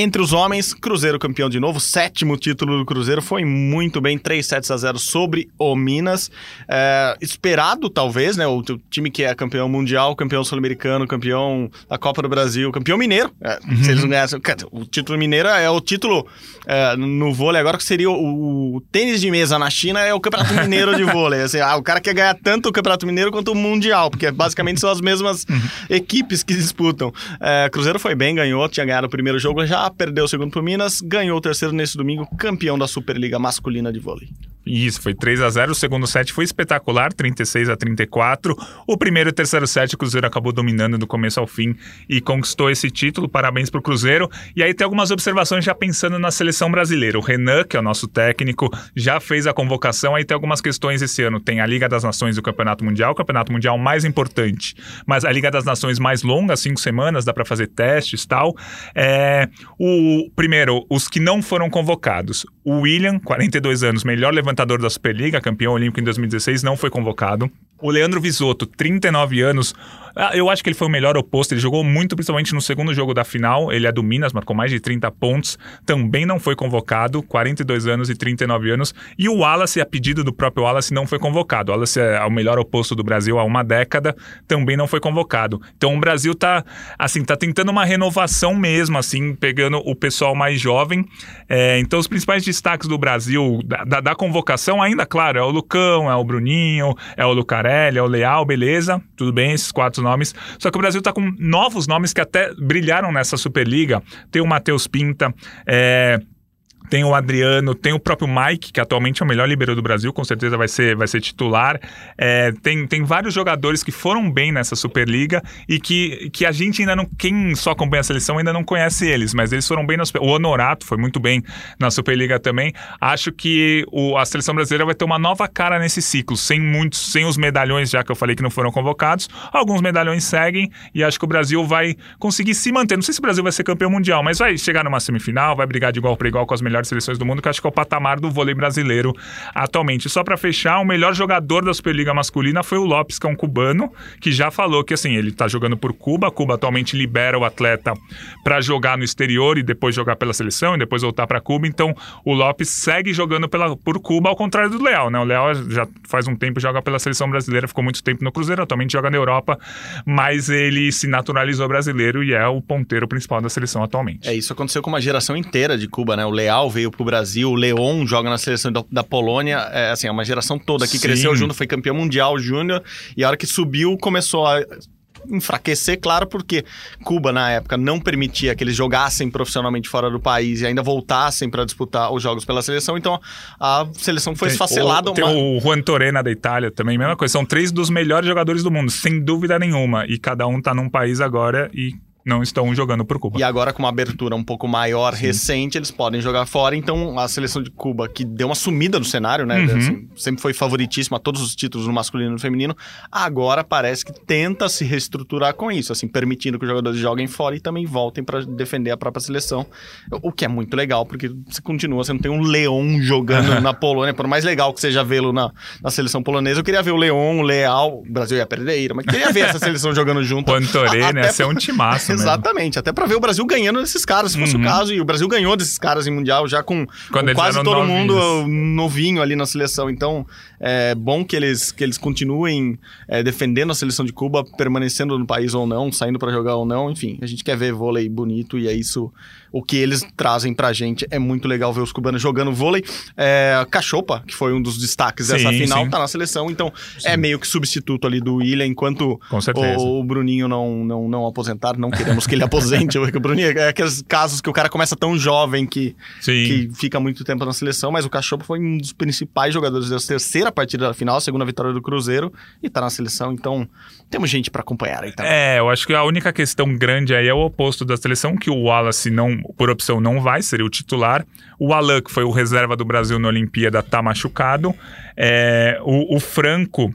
Entre os homens, Cruzeiro campeão de novo, sétimo título do Cruzeiro, foi muito bem, 3 sets a 0 sobre o Minas. É, esperado, talvez, né? O, o, time que é campeão mundial, campeão sul-americano, campeão da Copa do Brasil, campeão mineiro. É, uhum. Se eles não ganhassem. O título mineiro é o título é, no vôlei agora que seria o, o, tênis de mesa na China, é o Campeonato Mineiro de vôlei. Assim, ah, o cara quer ganhar tanto o Campeonato Mineiro quanto o Mundial, porque basicamente são as mesmas uhum. equipes que disputam. É, Cruzeiro foi bem, ganhou, tinha ganhado o primeiro jogo já perdeu o segundo pro Minas, ganhou o terceiro nesse domingo, campeão da Superliga Masculina de Vôlei. Isso, foi 3 a 0 O segundo set foi espetacular, 36 a 34 O primeiro e terceiro set, o Cruzeiro acabou dominando do começo ao fim e conquistou esse título. Parabéns pro Cruzeiro. E aí tem algumas observações já pensando na seleção brasileira. O Renan, que é o nosso técnico, já fez a convocação. Aí tem algumas questões esse ano. Tem a Liga das Nações o Campeonato Mundial, o Campeonato Mundial mais importante, mas a Liga das Nações mais longa, cinco semanas, dá para fazer testes tal. É, o primeiro, os que não foram convocados. O William, 42 anos, melhor levantador da Superliga, campeão olímpico em 2016, não foi convocado. O Leandro Visotto, 39 anos, ah, eu acho que ele foi o melhor oposto. Ele jogou muito, principalmente no segundo jogo da final. Ele é do Minas, marcou mais de 30 pontos. Também não foi convocado, 42 anos e 39 anos. E o Wallace, a pedido do próprio Wallace, não foi convocado. O Wallace é o melhor oposto do Brasil há uma década, também não foi convocado. Então o Brasil tá, assim, tá tentando uma renovação mesmo, assim, pegando o pessoal mais jovem. É, então os principais destaques do Brasil, da, da, da convocação, ainda, claro, é o Lucão, é o Bruninho, é o Lucarelli, é o Leal, beleza. Tudo bem, esses quatro nomes. Só que o Brasil está com novos nomes que até brilharam nessa Superliga. Tem o Matheus Pinta, é, tem o Adriano, tem o próprio Mike, que atualmente é o melhor libero do Brasil, com certeza vai ser, vai ser titular. É, tem, tem vários jogadores que foram bem nessa Superliga e que, que a gente ainda não. Quem só acompanha a seleção ainda não conhece eles, mas eles foram bem na O Honorato foi muito bem na Superliga também. Acho que o, a seleção brasileira vai ter uma nova cara nesse ciclo, sem muitos, sem os medalhões, já que eu falei que não foram convocados. Alguns medalhões seguem e acho que o Brasil vai conseguir se manter. Não sei se o Brasil vai ser campeão mundial, mas vai chegar numa semifinal, vai brigar de igual para igual com as melhores melhores seleções do mundo, que acho que é o patamar do vôlei brasileiro atualmente. Só para fechar, o melhor jogador da Superliga masculina foi o Lopes, que é um cubano, que já falou que assim, ele tá jogando por Cuba, Cuba atualmente libera o atleta para jogar no exterior e depois jogar pela seleção e depois voltar para Cuba. Então, o Lopes segue jogando pela, por Cuba, ao contrário do Leal, né? O Leal já faz um tempo joga pela seleção brasileira, ficou muito tempo no Cruzeiro, atualmente joga na Europa, mas ele se naturalizou brasileiro e é o ponteiro principal da seleção atualmente. É, isso aconteceu com uma geração inteira de Cuba, né? O Leal veio pro Brasil, o Leon joga na seleção da, da Polônia, é assim, é uma geração toda que Sim. cresceu junto, foi campeão mundial júnior, e a hora que subiu começou a enfraquecer, claro, porque Cuba, na época, não permitia que eles jogassem profissionalmente fora do país e ainda voltassem para disputar os jogos pela seleção, então a seleção foi esfacelada. Tem uma- o Juan Torena da Itália também, mesma coisa. São três dos melhores jogadores do mundo, sem dúvida nenhuma. E cada um tá num país agora e não estão jogando por Cuba. E agora, com uma abertura um pouco maior, recente, eles podem jogar fora. Então, a seleção de Cuba, que deu uma sumida no cenário, né? Uhum. assim, sempre foi favoritíssima a todos os títulos no masculino e no feminino. Agora parece que tenta se reestruturar com isso, assim, permitindo que os jogadores joguem fora e também voltem para defender a própria seleção. O que é muito legal, porque você continua, você não tem um Leão jogando (laughs) na Polônia. Por mais legal que seja vê-lo na, na seleção polonesa, eu queria ver o Leão, o Leal. O Brasil ia perder, mas queria ver essa seleção jogando junto. Torena, Até esse é um (laughs) timaço, mesmo. Exatamente, até pra ver o Brasil ganhando desses caras, se fosse Uhum. o caso. E o Brasil ganhou desses caras em Mundial já com, com quase todo novinhos. mundo novinho ali na seleção. Então, é bom que eles, que eles continuem é, defendendo a seleção de Cuba, permanecendo no país ou não, saindo pra jogar ou não. Enfim, a gente quer ver vôlei bonito e é isso. O que eles trazem pra gente é muito legal ver os cubanos jogando vôlei. É, Cachopa, que foi um dos destaques dessa Sim, final, sim. tá na seleção. Então, é meio que substituto ali do William, enquanto o, o Bruninho não, não, não aposentar, não queremos que ele aposente. o Bruninho é aqueles casos que o cara começa tão jovem que, Sim. que fica muito tempo na seleção, mas o Cachopo foi um dos principais jogadores da terceira partida da final, segunda vitória do Cruzeiro, e tá na seleção, então temos gente pra acompanhar aí também. É, eu acho que a única questão grande aí é o oposto da seleção, que o Wallace não, por opção não vai, seria o titular. O Alan, que foi o reserva do Brasil na Olimpíada, tá machucado. É, o, o Franco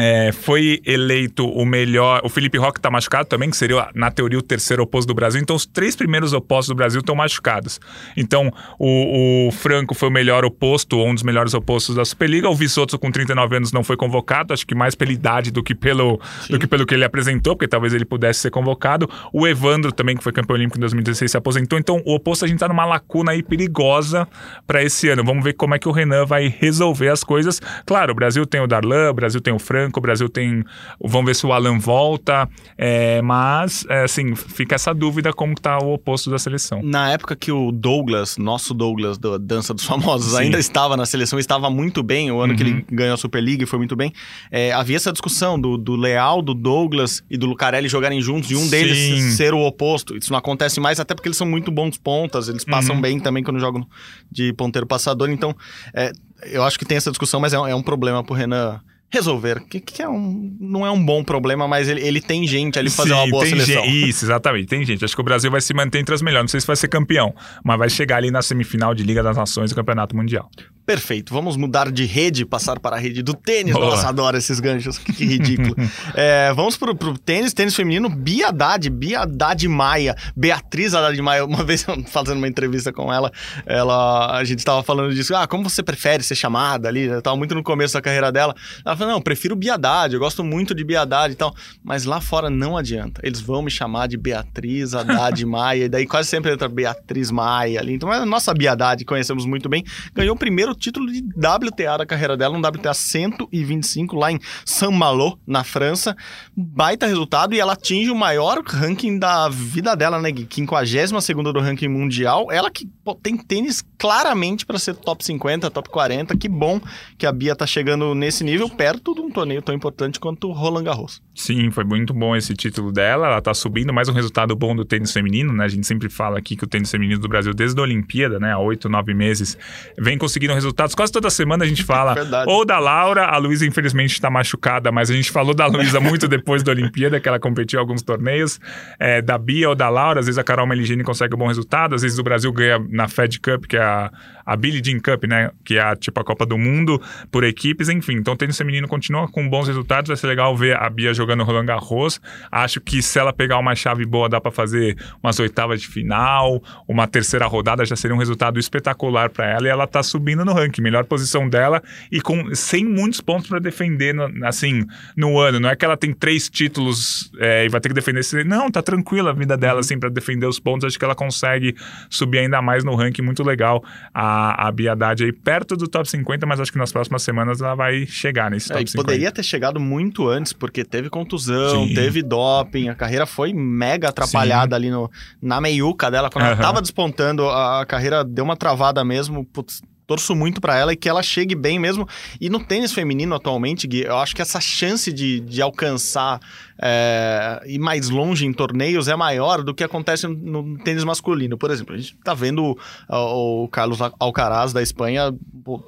é, foi eleito o melhor. O Felipe Roque tá machucado também, que seria, na teoria, o terceiro oposto do Brasil. Então, os três primeiros opostos do Brasil estão machucados. Então, o, o Franco foi o melhor oposto, ou um dos melhores opostos da Superliga. O Visotto, com 39 anos, não foi convocado. Acho que mais pela idade do que pelo, do que, pelo que ele apresentou, porque talvez ele pudesse ser convocado. O Evandro, também, que foi campeão olímpico em 2016, se aposentou. Então, o oposto, a gente tá numa lacuna aí perigosa para esse ano. Vamos ver como é que o Renan vai resolver as coisas. Claro, o Brasil tem o Darlan, o Brasil tem o Franco, o Brasil tem. Vamos ver se o Alan volta. é, mas, é, assim, fica essa dúvida como que tá o oposto da seleção. Na época que o Douglas, nosso Douglas da Dança dos Famosos, Sim. ainda estava na seleção, estava muito bem, o ano que ele ganhou a Superliga e foi muito bem, é, havia essa discussão do, do Leal, do Douglas e do Lucarelli jogarem juntos e um deles Sim. ser o oposto. Isso não acontece mais, até porque eles são muito bons pontas, eles passam bem também quando jogam de ponteiro passador. Então, é, eu acho que tem essa discussão, mas é, um- é um problema pro Renan resolver. Que, que é um, não é um bom problema, mas ele, ele tem gente ali pra fazer uma Sim, boa tem seleção. gente- isso, exatamente. Tem gente. Acho que o Brasil vai se manter entre as melhores. Não sei se vai ser campeão, mas vai chegar ali na semifinal de Liga das Nações e Campeonato Mundial. Perfeito. Vamos mudar de rede, passar para a rede do tênis. Boa. Nossa, adoro esses ganchos. Que, que ridículo. (laughs) É, vamos pro, pro tênis, tênis feminino. Bia Haddad, Bia Haddad Maia. Beatriz Haddad Maia. Uma (laughs) vez fazendo uma entrevista com ela, ela a gente estava falando disso. Ah, como você prefere ser chamada ali? Eu tava muito no começo da carreira dela. Ela falou, não, prefiro Bia Haddad. Eu gosto muito de Bia Haddad e tal. Mas lá fora não adianta. Eles vão me chamar de Beatriz Haddad (laughs) Maia. E daí quase sempre entra Beatriz Maia ali. Então, a nossa Bia Haddad, conhecemos muito bem, ganhou o primeiro título de WTA da carreira dela, um WTA 125 lá em Saint-Malo, na França. Baita resultado e ela atinge o maior ranking da vida dela, né? Gui? 52 do ranking mundial. Ela que pô, tem tênis claramente para ser top 50, top 40. Que bom que a Bia tá chegando nesse nível, perto de um torneio tão importante quanto o Roland Garros. Sim, foi muito bom esse título dela. Ela tá subindo, mais um resultado bom do tênis feminino, né? A gente sempre fala aqui que o tênis feminino do Brasil, desde a Olimpíada, né? Há oito, nove meses, vem conseguindo resultados. Quase toda semana a gente fala Verdade. ou da Laura, a Luísa infelizmente está machucada, mas a gente falou da Luísa muito depois da Olimpíada, que ela competiu em alguns torneios, é, da Bia ou da Laura. Às vezes a Carol Meligeni consegue um bom resultado, às vezes o Brasil ganha na Fed Cup, que é a, a Billie Jean Cup, né? Que é a, tipo a Copa do Mundo por equipes, enfim. Então o tênis feminino continua com bons resultados. Vai ser legal ver a Bia jogando Roland Garros. Acho que se ela pegar uma chave boa, dá para fazer umas oitavas de final, uma terceira rodada, já seria um resultado espetacular para ela. E ela tá subindo no ranking, melhor posição dela e com sem muitos pontos para defender, no- assim, no ano. Não é que ela tem três títulos é, e vai ter que defender. esse- Não, tá tranquila a vida dela, assim, para defender os pontos. Acho que ela consegue subir ainda mais no ranking. Muito legal a, a Bia Haddad aí perto do top 50, mas acho que nas próximas semanas ela vai chegar nesse É, top e 50. poderia ter chegado muito antes, porque teve contusão, Sim. teve doping, a carreira foi mega atrapalhada ali no, na meiuca dela. Quando ela Aham. tava despontando, a, a carreira deu uma travada mesmo. Putz, torço muito para ela e que ela chegue bem mesmo. E no tênis feminino atualmente, Gui, eu acho que essa chance de, de alcançar é, ir mais longe em torneios é maior do que acontece no, tênis masculino. Por exemplo, a gente tá vendo o, o Carlos Alcaraz da Espanha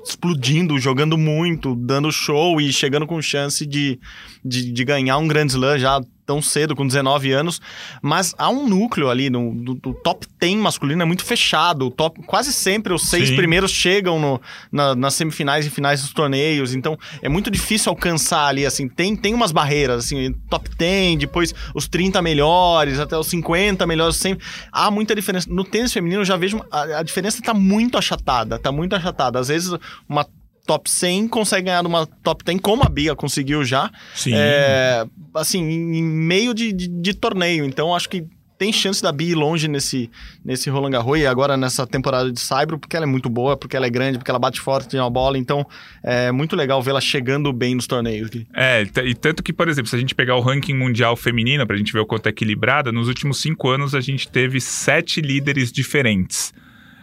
explodindo, jogando muito, dando show e chegando com chance de, de, de ganhar um Grand Slam já tão cedo, com 19 anos, mas há um núcleo ali no, do, do top 10 masculino é muito fechado. Top, quase sempre os seis Sim. primeiros chegam no, na- nas semifinais e finais dos torneios, então é muito difícil alcançar ali, assim, tem, tem umas barreiras, assim, top 10, depois os 30 melhores, até os 50 melhores, sempre. Há muita diferença. No tênis feminino eu já vejo, a, a diferença tá muito achatada, tá muito achatada. Às vezes uma top 100 consegue ganhar numa top 10, como a Bia conseguiu já, Sim. é, assim, em meio de, de, de torneio. Então, acho que tem chance da Bia ir longe nesse, nesse Roland Garros e agora nessa temporada de Saibro, porque ela é muito boa, porque ela é grande, porque ela bate forte na bola. Então, é muito legal vê-la chegando bem nos torneios. É, e tanto que, por exemplo, se a gente pegar o ranking mundial feminino, pra gente ver o quanto é equilibrada, nos últimos cinco anos a gente teve sete líderes diferentes.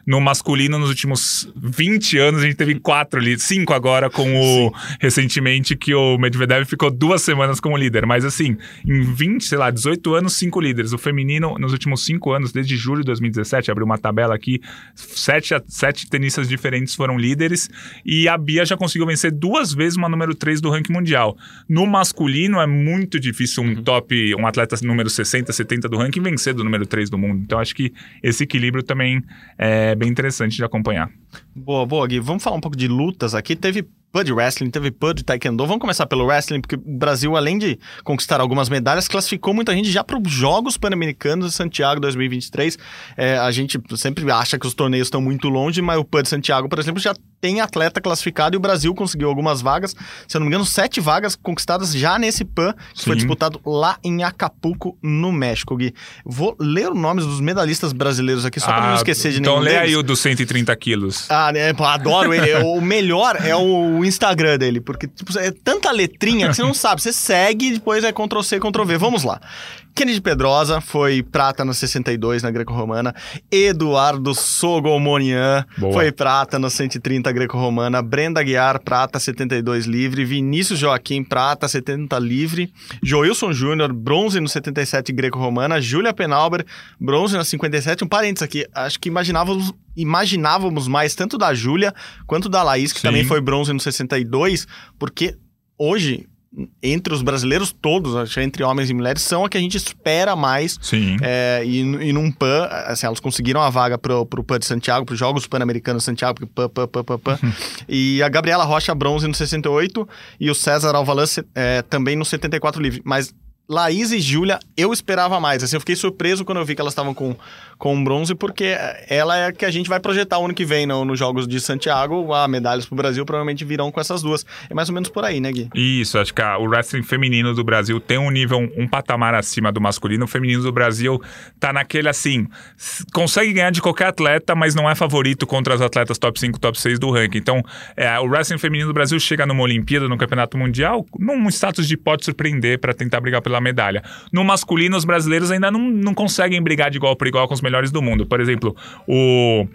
No masculino, nos últimos 20 anos, a gente teve quatro líderes. Cinco agora, com o. Recentemente, que o Medvedev ficou duas semanas como líder. Mas assim, em 20, sei lá, 18 anos, cinco líderes. O feminino, nos últimos cinco anos, desde julho de 2017, abriu uma tabela aqui, sete, sete tenistas diferentes foram líderes. E a Bia já conseguiu vencer duas vezes uma número 3 do ranking mundial. No masculino, é muito difícil um top, um atleta número 60, 70 do ranking vencer do número 3 do mundo. Então, acho que esse equilíbrio também é bem interessante de acompanhar. Boa, boa, Gui. Vamos falar um pouco de lutas aqui. Teve PUD Wrestling, teve PUD Taekwondo. Vamos começar pelo Wrestling, porque o Brasil, além de conquistar algumas medalhas, classificou muita gente já para os Jogos Pan-Americanos de Santiago 2023. É, a gente sempre acha que os torneios estão muito longe, mas o PUD Santiago, por exemplo, já tem atleta classificado e o Brasil conseguiu algumas vagas. Se eu não me engano, sete vagas conquistadas já nesse PAN, que foi Sim. disputado lá em Acapulco, no México, Gui. Vou ler os nomes dos medalhistas brasileiros aqui, só para não Ah, esquecer de Então, nenhum lê deles. aí o dos 130 quilos. Ah, né? Adoro ele. O melhor é o Instagram dele, porque tipo, é tanta letrinha que você não sabe. Você segue e depois é Ctrl C, Ctrl V. Vamos lá. Kennedy Pedrosa foi prata na 62 na greco-romana. Eduardo Sogomonian Boa. foi prata na 130 greco-romana. Brenda Guiar, prata 72 livre. Vinícius Joaquim, prata 70 livre. Joilson Júnior, bronze no 77 greco-romana. Júlia Penalber, bronze na 57. Um parênteses aqui, acho que imaginávamos, imaginávamos mais tanto da Júlia quanto da Laís, que Sim. também foi bronze no 62, porque hoje, entre os brasileiros todos, acho entre homens e mulheres, são a que a gente espera mais Sim. é, e, e num PAN, assim, elas conseguiram a vaga pro, pro PAN de Santiago, pros Jogos Pan-Americanos de Santiago, PAN, PAN, PAN, PAN, PAN. (laughs) e a Gabriela Rocha, bronze no 68, e o César Alvalan se- é, também no 74 livre. Mas Laís e Júlia, eu esperava mais. Assim, eu fiquei surpreso quando eu vi que elas estavam com, com bronze, porque ela é a que a gente vai projetar o ano que vem no- nos Jogos de Santiago. A medalhas pro Brasil provavelmente virão com essas duas. É mais ou menos por aí, né, Gui? Isso, acho que a- o wrestling feminino do Brasil tem um nível, um patamar acima do masculino. O feminino do Brasil tá naquele assim, consegue ganhar de qualquer atleta, mas não é favorito contra os atletas top 5, top 6 do ranking. Então, é, o wrestling feminino do Brasil chega numa Olimpíada, no Campeonato Mundial, num status de pode surpreender para tentar brigar pela medalha. No masculino, os brasileiros ainda não, não conseguem brigar de igual por igual com os melhores do mundo. Por exemplo, o.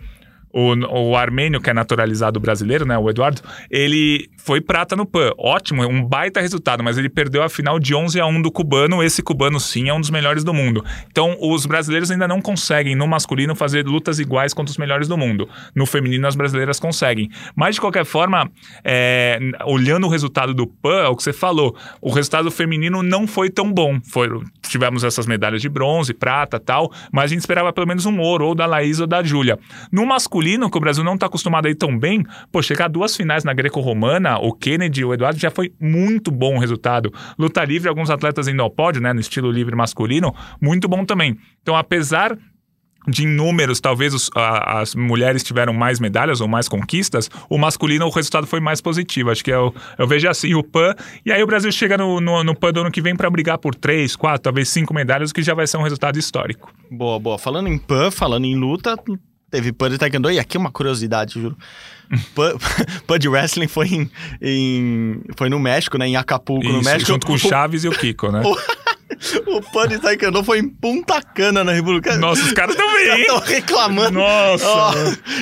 O, o armênio, que é naturalizado brasileiro, né? O Eduardo, ele foi prata no PAN. Ótimo, um baita resultado, mas ele perdeu a final de 11 a 1 do cubano. Esse cubano, sim, é um dos melhores do mundo. Então, os brasileiros ainda não conseguem, no masculino, fazer lutas iguais contra os melhores do mundo. No feminino, as brasileiras conseguem. Mas, de qualquer forma, é, olhando o resultado do PAN, é o que você falou, o resultado feminino não foi tão bom. Foram, tivemos essas medalhas de bronze, prata tal, mas a gente esperava pelo menos um ouro, ou da Laís ou da Júlia. No masculino, que o Brasil não está acostumado a ir tão bem, pô, chegar a duas finais na greco-romana, o Kennedy e o Eduardo já foi muito bom o resultado. Luta livre, alguns atletas indo ao pódio, né, no estilo livre masculino, muito bom também. Então, apesar de números, talvez os- a- as mulheres tiveram mais medalhas ou mais conquistas, o masculino o resultado foi mais positivo. Acho que eu, eu vejo assim o PAN, e aí o Brasil chega no, no, no PAN do ano que vem para brigar por três, quatro, talvez cinco medalhas, o que já vai ser um resultado histórico. Boa, boa. Falando em PAN, falando em luta, teve de Taekwondo. E aqui é uma curiosidade, juro. (laughs) De Wrestling foi, em, em- foi no México, né? Em Acapulco, no Isso, México. junto com o Chaves e o Kiko, né? (laughs) (laughs) o de Taekwondo foi em Punta Cana, na República. Nossa, os caras (laughs) hein? Estão reclamando. Nossa. Ó,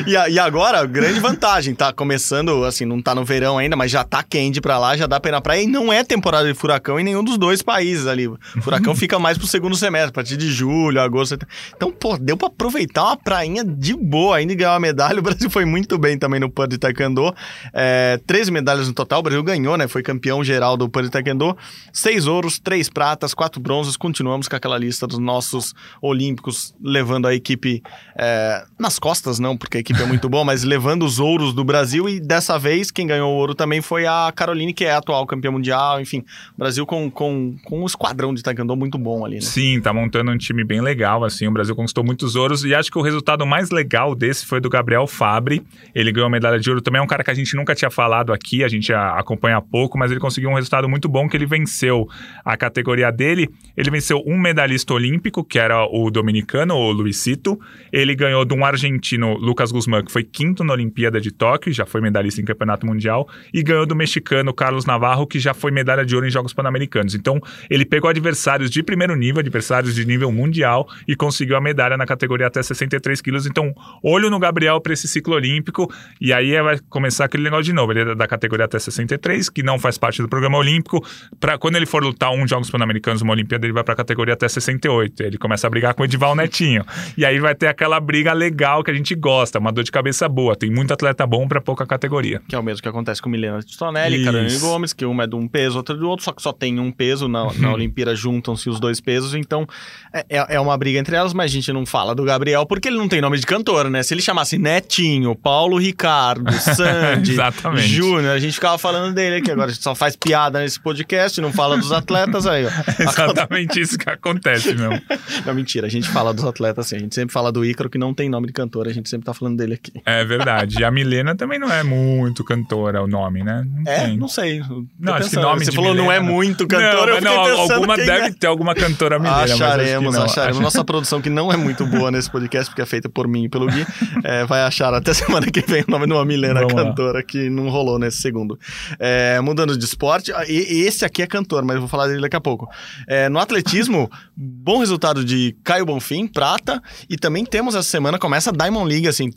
e, a- e agora, grande vantagem, tá começando, assim, não tá no verão ainda, mas já tá quente pra lá, já dá pra ir na praia. E não é temporada de furacão em nenhum dos dois países ali. Furacão (laughs) fica mais pro segundo semestre, a partir de julho, agosto. Então, pô, deu pra aproveitar uma prainha de boa ainda e ganhar uma medalha. O Brasil foi muito bem também no de Taekwondo. É, 13 medalhas no total, o Brasil ganhou, né? Foi campeão geral do Pan de Taekwondo. Seis ouros, três pratas, quatro bronzes. Continuamos com aquela lista dos nossos olímpicos, levando a equipe é, nas costas, não, porque a equipe é muito boa, (laughs) mas levando os ouros do Brasil. E dessa vez, quem ganhou o ouro também foi a Caroline, que é a atual campeã mundial. Enfim, Brasil com, com, com um esquadrão de taekwondo muito bom ali, né? Sim, tá montando um time bem legal, assim, o Brasil conquistou muitos ouros e acho que o resultado mais legal desse foi do Gabriel Fabre, ele ganhou a medalha de ouro, também é um cara que a gente nunca tinha falado aqui, a gente acompanha há pouco, mas ele conseguiu um resultado muito bom, que ele venceu a categoria dele, ele venceu um medalhista olímpico, que era o dominicano, o Luisito, ele ganhou de um argentino, Lucas Guzmán, que foi quinto na Olimpíada de Tóquio, já foi medalhista em campeonato mundial, e ganhou do mexicano Carlos Navarro, que já foi medalha de ouro em Jogos Pan-Americanos. Então, ele pegou adversários de primeiro nível, adversários de nível mundial, e conseguiu a medalha na categoria até 63 quilos. Então, olho no Gabriel para esse ciclo olímpico, e aí vai começar aquele negócio de novo. Ele é da categoria até 63, que não faz parte do programa olímpico. Pra, quando ele for lutar um Jogos Pan-Americanos, Olimpíada, ele vai para a categoria até 68. Ele começa a brigar com o Edival Netinho. E aí vai ter aquela briga legal que a gente gosta, uma dor de cabeça boa. Tem muito atleta bom para pouca categoria. Que é o mesmo que acontece com Milena Tistonelli Isso. Caroline Gomes, que uma é de um peso, outra do outro, só que só tem um peso. Na, Uhum. na Olimpíada juntam-se os dois pesos, então é, é é uma briga entre elas, mas a gente não fala do Gabriel porque ele não tem nome de cantor, né? Se ele chamasse Netinho, Paulo Ricardo, (laughs) Sandy. Júnior, a gente ficava falando dele aqui. Agora a gente só faz piada nesse podcast, não fala dos atletas aí, ó. (laughs) Exatamente isso que acontece, meu. (laughs) Não, mentira, a gente fala dos atletas assim. A gente sempre fala do Ícaro, que não tem nome de cantor, a gente sempre tá falando dele aqui. É verdade. E a Milena também não é muito cantora, o nome, né? Não É, tem. não sei. Não, Tô acho que pensando. nome Você falou não é Milena- muito cantor, eu não, fiquei não, pensando alguma deve é. ter alguma cantora que Acharemos, não. acharemos. (laughs) Nossa produção, que não é muito boa nesse podcast, porque é feita por mim e pelo Gui, é, vai achar até (laughs) semana que vem o nome de uma Milena Vamos lá. cantora que não rolou nesse segundo. É, mudando de esporte, e- esse aqui é cantor, mas eu vou falar dele daqui a pouco. É, no atletismo, (laughs) bom resultado de Caio Bonfim, prata, e também temos essa semana, começa a Diamond League, assim,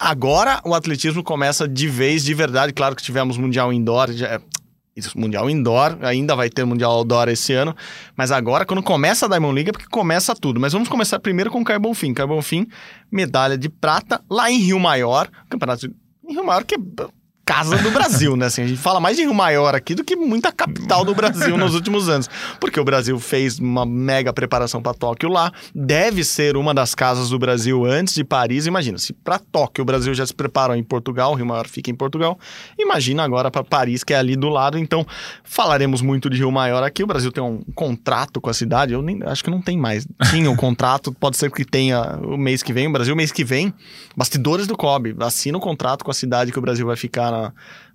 Agora o atletismo começa de vez, de verdade. Claro que tivemos Mundial Indoor, já, é, isso, Mundial Indoor, ainda vai ter Mundial Outdoor esse ano. Mas agora, quando começa a Diamond League, é porque começa tudo. Mas vamos começar primeiro com o Caio Bonfim. Caio Bonfim, medalha de prata lá em Rio Maior. Campeonato em Rio Maior, que é casa do Brasil, né? Assim, a gente fala mais de Rio Maior aqui do que muita capital do Brasil nos últimos anos. Porque o Brasil fez uma mega preparação para Tóquio lá. Deve ser uma das casas do Brasil antes de Paris. Imagina, se para Tóquio o Brasil já se preparou em Portugal, o Rio Maior fica em Portugal. Imagina agora para Paris, que é ali do lado. Então, falaremos muito de Rio Maior aqui. O Brasil tem um contrato com a cidade. Eu nem acho que não tem mais. Tinha um contrato, (laughs) pode ser que tenha o mês que vem. O Brasil, mês que vem, bastidores do COB. Assina o contrato com a cidade que o Brasil vai ficar na,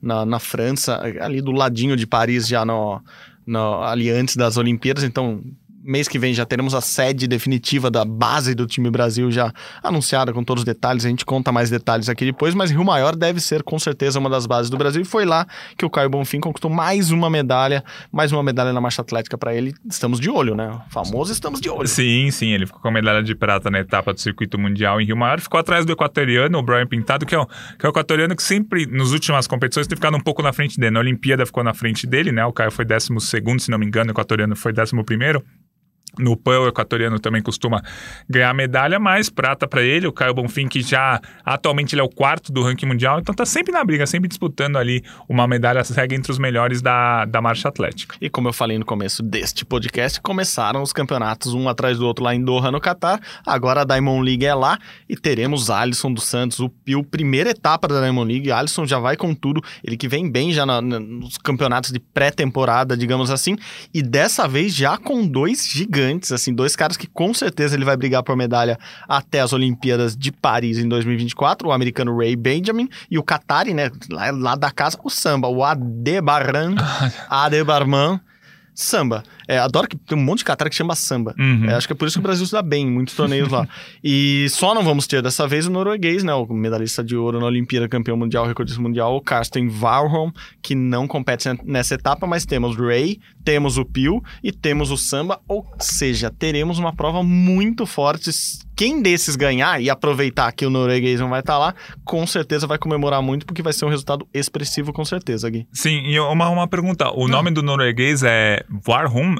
na, na França, ali do ladinho de Paris, já no, no, ali antes das Olimpíadas. Então, mês que vem já teremos a sede definitiva da base do time Brasil já anunciada com todos os detalhes. A gente conta mais detalhes aqui depois, mas Rio Maior deve ser com certeza uma das bases do Brasil. E foi lá que o Caio Bonfim conquistou mais uma medalha, mais uma medalha na marcha atlética para ele. Estamos de olho, né? O famoso estamos de olho. Sim, sim, ele ficou com a medalha de prata na etapa do circuito mundial em Rio Maior, ficou atrás do equatoriano, o Brian Pintado, que é o, que é o equatoriano que sempre, nas últimas competições, tem ficado um pouco na frente dele. Na Olimpíada ficou na frente dele, né? O Caio foi 12 segundo, se não me engano, o equatoriano foi 11 primeiro. No PAN, o equatoriano também costuma ganhar medalha, mas prata para ele. O Caio Bonfim, que já atualmente ele é o quarto do ranking mundial, então tá sempre na briga, sempre disputando ali uma medalha, segue entre os melhores da, da marcha atlética. E como eu falei no começo deste podcast, começaram os campeonatos um atrás do outro lá em Doha, no Catar. Agora a Diamond League é lá e teremos Alisson dos Santos, o Pio, primeira etapa da Diamond League. Alisson já vai com tudo, ele que vem bem já na- na- nos campeonatos de pré-temporada, digamos assim, e dessa vez já com dois gigantes, assim, dois caras que com certeza ele vai brigar por medalha até as Olimpíadas de Paris em 2024, o americano Ray Benjamin e o Qatari, né, lá, lá da casa, o samba, o Adebaran, (laughs) Adebarman, samba. É, adoro que tem um monte de catar que chama samba. Uhum. É, acho que é por isso que o Brasil se dá bem em muitos torneios lá. E só não vamos ter dessa vez o norueguês, né? O medalhista de ouro na Olimpíada, campeão mundial, recordista mundial, o Karsten Warholm, que não compete nessa etapa, mas temos Ray, temos o Pio e temos o samba, ou seja, teremos uma prova muito forte. Quem desses ganhar e aproveitar que o norueguês não vai estar lá, com certeza vai comemorar muito, porque vai ser um resultado expressivo, com certeza, Gui. Sim, e uma, uma pergunta. O nome do norueguês é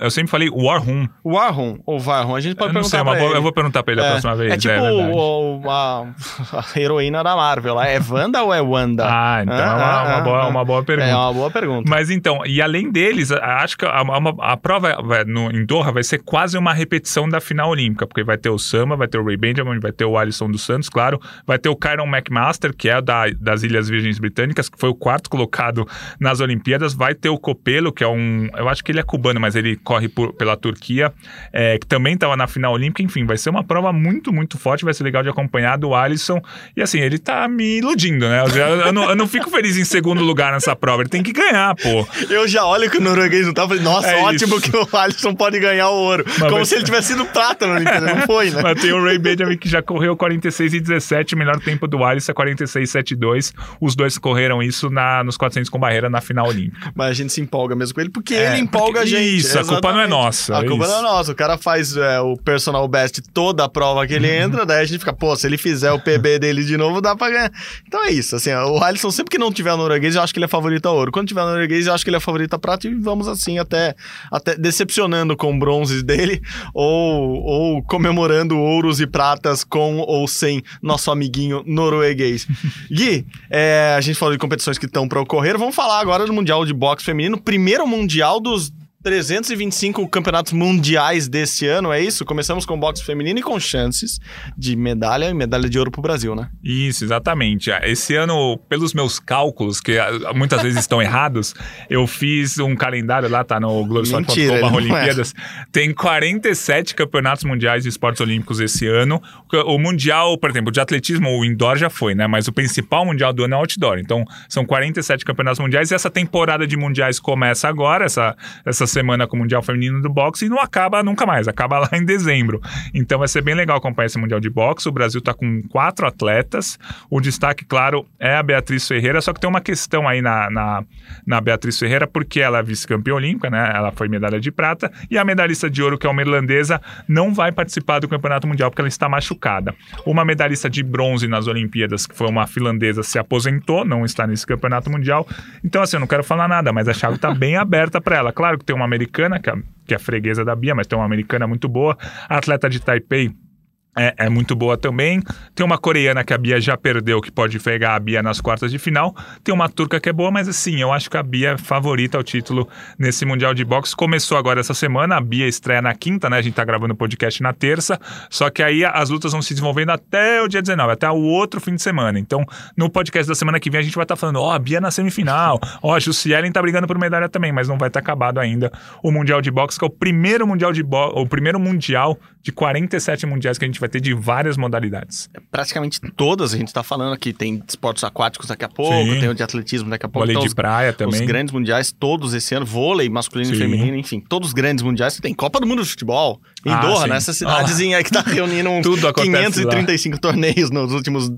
Eu sempre falei Warhum. Warholm ou Varholm, a gente pode Eu sei, perguntar uma pra ele. eu vou perguntar pra ele a próxima vez. É tipo verdade. o- o- a, a heroína da Marvel lá. É Wanda ou é Wanda? Ah, então é uma, Ah, uma ah, boa, ah. uma boa pergunta. É uma boa pergunta. Mas então, e além deles, acho que a, a- a prova vai- no, em Doha vai ser quase uma repetição da final olímpica, porque vai ter o Samba, vai ter o Ray Benjamin, vai ter o Alisson dos Santos, claro, vai ter o Kyron McMaster, que é da, das Ilhas Virgens Britânicas, que foi o quarto colocado nas Olimpíadas, vai ter o Copelo, que é um, eu acho que ele é cubano, mas ele corre por- pela Turquia, é, que também estava na final olímpica, enfim, vai ser uma prova muito, muito forte, vai ser legal de acompanhar do Alisson, e assim, ele tá me iludindo, né? Eu, eu não, eu não fico feliz em segundo lugar nessa prova, ele tem que ganhar, pô. Eu já olho que o norueguês não tá, falei, nossa, É ótimo isso. que o Alisson pode ganhar o ouro. Como mas- se ele tivesse sido prata na Olimpíada, não foi, né? Mas tem o Ray Benjamin que já correu 46 e 17, o melhor tempo do Alisson é 46 e 72. Os dois correram isso na, nos 400 com barreira na final olímpica. Mas a gente se empolga mesmo com ele, porque É, ele empolga porque- a gente. isso, a culpa não é nossa, A é culpa isso. não é nossa. O cara faz é, o personal best toda a prova que ele Uhum. entra, daí a gente fica, pô, se ele fizer o PB (laughs) dele de novo, dá pra ganhar. Então é isso, assim, o Alisson sempre que não tiver norueguês, eu acho que ele é favorito a ouro. Quando tiver norueguês, eu acho que ele é favorito a prata e vamos assim até, até decepcionando com bronzes dele (laughs) ou, ou comemorando ouros e pratas com ou sem nosso amiguinho norueguês. (laughs) Gui, é, a gente falou de competições que estão para ocorrer, vamos falar agora do Mundial de Boxe Feminino, primeiro Mundial dos 325 campeonatos mundiais desse ano, é isso? Começamos com boxe feminino e com chances de medalha e medalha de ouro pro Brasil, né? Isso, exatamente. Esse ano, pelos meus cálculos, que ah, muitas vezes estão errados, eu fiz um calendário lá, tá no não é. Olimpíadas. Tem 47 campeonatos mundiais de esportes olímpicos esse ano. O mundial, por exemplo, de atletismo, o indoor já foi, né? Mas o principal mundial do ano é o outdoor. Então, são 47 campeonatos mundiais e essa temporada de mundiais começa agora, essa, essa semana com o Mundial Feminino do Boxe e não acaba nunca mais, acaba lá (laughs) em dezembro. Então vai ser bem legal acompanhar esse Mundial de Boxe. O Brasil tá com quatro atletas. O destaque, claro, é a Beatriz Ferreira, só que tem uma questão aí na, na, na Beatriz Ferreira, porque ela é vice-campeã olímpica, né? Ela foi medalha de prata, e a medalhista de ouro, que é uma irlandesa, não vai participar do Campeonato Mundial porque ela está machucada. Uma medalhista de bronze nas Olimpíadas, que foi uma finlandesa, se aposentou, não está nesse Campeonato Mundial. Então, assim, eu não quero falar nada, mas a chave está bem (laughs) aberta para ela. Claro que tem uma americana, que é, que é freguesa da Bia, mas tem uma americana muito boa. Atleta de Taipei é, é muito boa também. Tem uma coreana que a Bia já perdeu, que pode pegar a Bia nas quartas de final. Tem uma turca que é boa, mas assim, eu acho que a Bia é favorita ao título nesse Mundial de Boxe. Começou agora essa semana, a Bia estreia na quinta, né? A gente tá gravando o podcast na terça. Só que aí as lutas vão se desenvolvendo até o dia 19, até o outro fim de semana. Então, no podcast da semana que vem, a gente vai estar falando: ó, a Bia na semifinal, ó, a Jussielen tá brigando por medalha também, mas não vai estar acabado ainda o Mundial de Boxe, que é o primeiro Mundial de Boxe, o primeiro Mundial de 47 mundiais que a gente vai ter de várias modalidades. Praticamente todas a gente tá falando aqui. Tem esportes aquáticos daqui a pouco, Sim. tem o de atletismo daqui a pouco. Vôlei então de os- praia Os também. grandes mundiais, todos esse ano, vôlei masculino e Sim. feminino, enfim, todos os grandes mundiais. Tem Copa do Mundo de Futebol em Ah, Doha, sim. nessa cidadezinha aí que tá reunindo (laughs) uns Tudo acontece 535 torneios nos últimos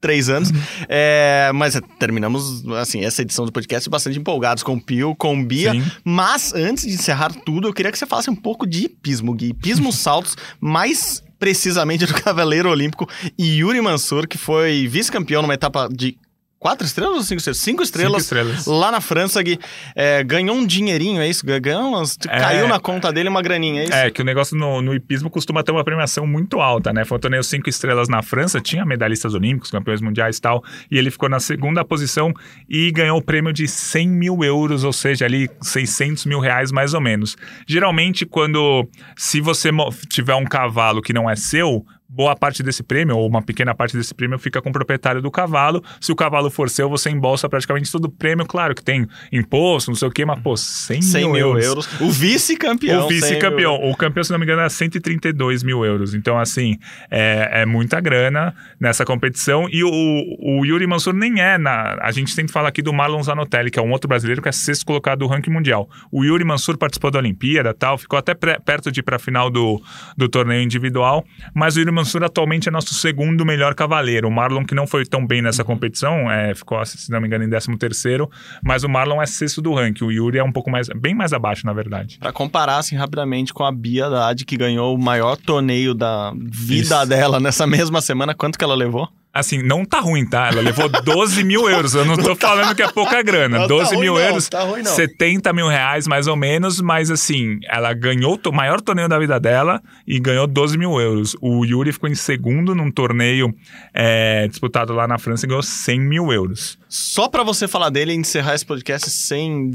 três anos. É, mas é, terminamos, assim, essa edição do podcast bastante empolgados com o Pio, com o Bia. Sim. Mas, antes de encerrar tudo, eu queria que você falasse um pouco de hipismo, Gui. Hipismo (laughs) saltos, mais precisamente do Cavaleiro Olímpico Yuri Mansur, que foi vice-campeão numa etapa de quatro estrelas ou cinco estrelas? Cinco estrelas. Cinco estrelas. Lá na França, Gui, é, ganhou um dinheirinho, é isso? Ganhou umas, É. Caiu na conta dele uma graninha, é isso? É, que o negócio no, no hipismo costuma ter uma premiação muito alta, né? Foi um torneio cinco estrelas na França, tinha medalhistas olímpicos, campeões mundiais e tal, e ele ficou na segunda posição e ganhou o prêmio de 100 mil euros, ou seja, ali 600 mil reais mais ou menos. Geralmente, quando, se você tiver um cavalo que não é seu, boa parte desse prêmio, ou uma pequena parte desse prêmio, fica com o proprietário do cavalo. Se o cavalo for seu, você embolsa praticamente todo o prêmio. Claro que tem imposto, não sei o quê, mas, pô, 100, 100 mil, mil euros. euros. O vice-campeão. O vice-campeão. O campeão, se não me engano, era 132 mil euros. Então, assim, é, é muita grana nessa competição. E o, o Yuri Mansur nem é na. A gente sempre fala aqui do Marlon Zanotelli, que é um outro brasileiro que é sexto colocado do ranking mundial. O Yuri Mansur participou da Olimpíada tal, ficou até pré- perto de ir para a final do, do torneio individual. Mas o Yuri Mansur atualmente é nosso segundo melhor cavaleiro. O Marlon, que não foi tão bem nessa competição, é, ficou, se não me engano, em 13 terceiro. Mas o Marlon é sexto do ranking. O Yuri é um pouco mais. bem mais abaixo, na verdade. Pra comparar, assim, rapidamente com a Bia Haddad, que ganhou o maior torneio da vida Isso. dela nessa mesma semana. Quanto que ela levou? Assim, não tá ruim, tá? Ela levou 12 mil euros. Eu não tô falando que é pouca grana. Não tá 12 ruim mil não, euros, tá ruim não. 70 mil reais mais ou menos, mas assim, ela ganhou o maior torneio da vida dela e ganhou 12 mil euros. O Yuri ficou em segundo num torneio é, disputado lá na França e ganhou 100 mil euros. Só pra você falar dele e encerrar esse podcast sem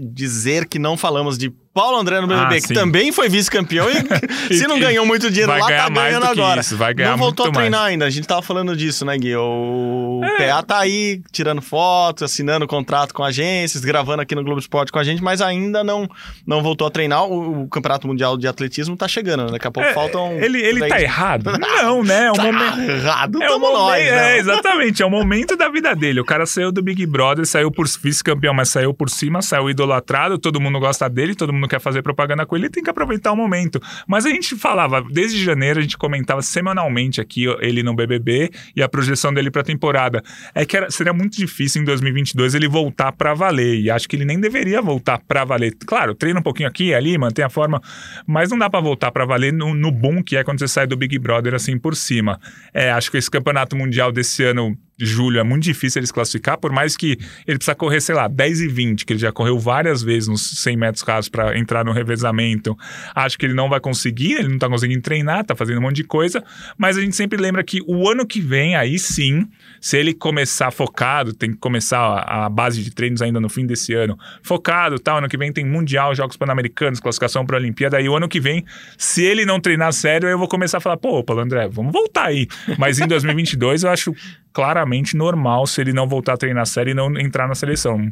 dizer- que não falamos de Paulo André no BBB, Ah, que também foi vice-campeão e (laughs) se não ganhou muito dinheiro vai lá, tá ganhando agora. isso, vai ganhar não voltou a treinar mais. ainda, a gente tava falando disso, né, Gui? O É. PA tá aí tirando fotos, assinando contrato com agências, gravando aqui no Globo Esporte com a gente, mas ainda não, não voltou a treinar. O, o Campeonato Mundial de Atletismo tá chegando, né? daqui a pouco É, faltam... ele ele tá errado? (laughs) Não, né? É um Tá momento. errado, É, tamo momento, nós, né? é, exatamente, é o momento da vida dele. O cara saiu do Big Brother, saiu por vice-campeão, mas saiu por cima, saiu idolatrado, todo mundo gosta dele, todo mundo quer fazer propaganda com ele, tem que aproveitar o momento. Mas a gente falava, desde janeiro, a gente comentava semanalmente aqui ele no BBB e a projeção dele pra temporada. É que era- seria muito difícil em 2022 ele voltar pra valer, e acho que ele nem deveria voltar pra valer. Claro, treina um pouquinho aqui e ali, mantém a forma, mas não dá pra voltar pra valer no, no boom que é quando você sai do Big Brother assim por cima. É, acho que esse campeonato mundial desse ano, julho, é muito difícil ele se classificar, por mais que ele precisa correr, sei lá, 10 e 20, que ele já correu várias vezes nos 100 metros rasos para entrar no revezamento. Acho que ele não vai conseguir, ele não tá conseguindo treinar, tá fazendo um monte de coisa, mas a gente sempre lembra que o ano que vem, aí sim, se ele começar focado, tem que começar a, base de treinos ainda no fim desse ano, focado, tal, ano que vem tem Mundial, Jogos Pan-Americanos, classificação para a Olimpíada, aí o ano que vem, se ele não treinar sério, eu vou começar a falar, pô, Paulo André, vamos voltar aí. Mas em 2022 eu acho claramente normal se ele não voltar a treinar sério e não entrar na seleção.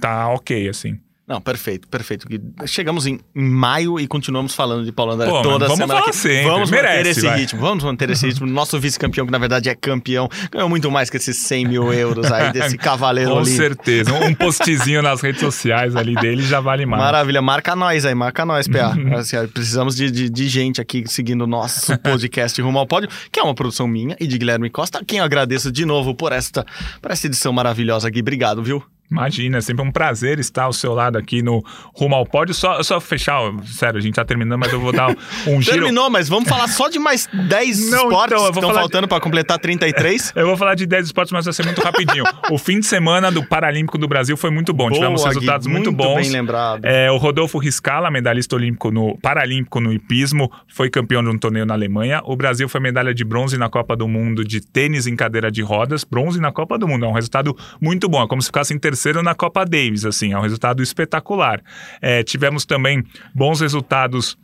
Tá ok, assim. Não, perfeito, perfeito. Chegamos em, em maio e continuamos falando de Paulo André Pô, toda vamos semana. falar aqui. sempre, Vamos manter merece, esse vai. ritmo, vamos manter esse ritmo. Nosso vice-campeão, que na verdade é campeão, ganhou muito mais que esses 100 mil euros aí (laughs) desse cavaleiro Com ali. certeza. Um postzinho nas redes sociais ali dele já vale mais. Maravilha, marca nós aí, marca nós, PA. Assim, ó, precisamos de, de, de gente aqui seguindo o nosso podcast Rumo ao Pódio, que é uma produção minha e de Guilherme Costa, quem eu agradeço de novo por esta, por esta edição maravilhosa, Gui. Obrigado, viu? Imagina, é sempre um prazer estar ao seu lado aqui no Rumo ao Pódio. Só, só fechar, ó, sério, a gente tá terminando, mas eu vou dar um (laughs) giro. Terminou, mas vamos falar só de mais 10 (laughs) Não, esportes então, eu vou que estão faltando para completar 33. (laughs) Eu vou falar de 10 esportes, mas vai ser muito rapidinho. o fim de semana do Paralímpico do Brasil foi muito bom. Tivemos Boa, Gui, resultados muito, bons. bem lembrado. É, o Rodolfo Riscala, medalhista olímpico no paralímpico no hipismo, foi campeão de um torneio na Alemanha. O Brasil foi medalha de bronze na Copa do Mundo de tênis em cadeira de rodas, bronze na Copa do Mundo. É um resultado muito bom. É como se ficasse em terceiro na Copa Davis, assim, é um resultado espetacular. É, tivemos também bons resultados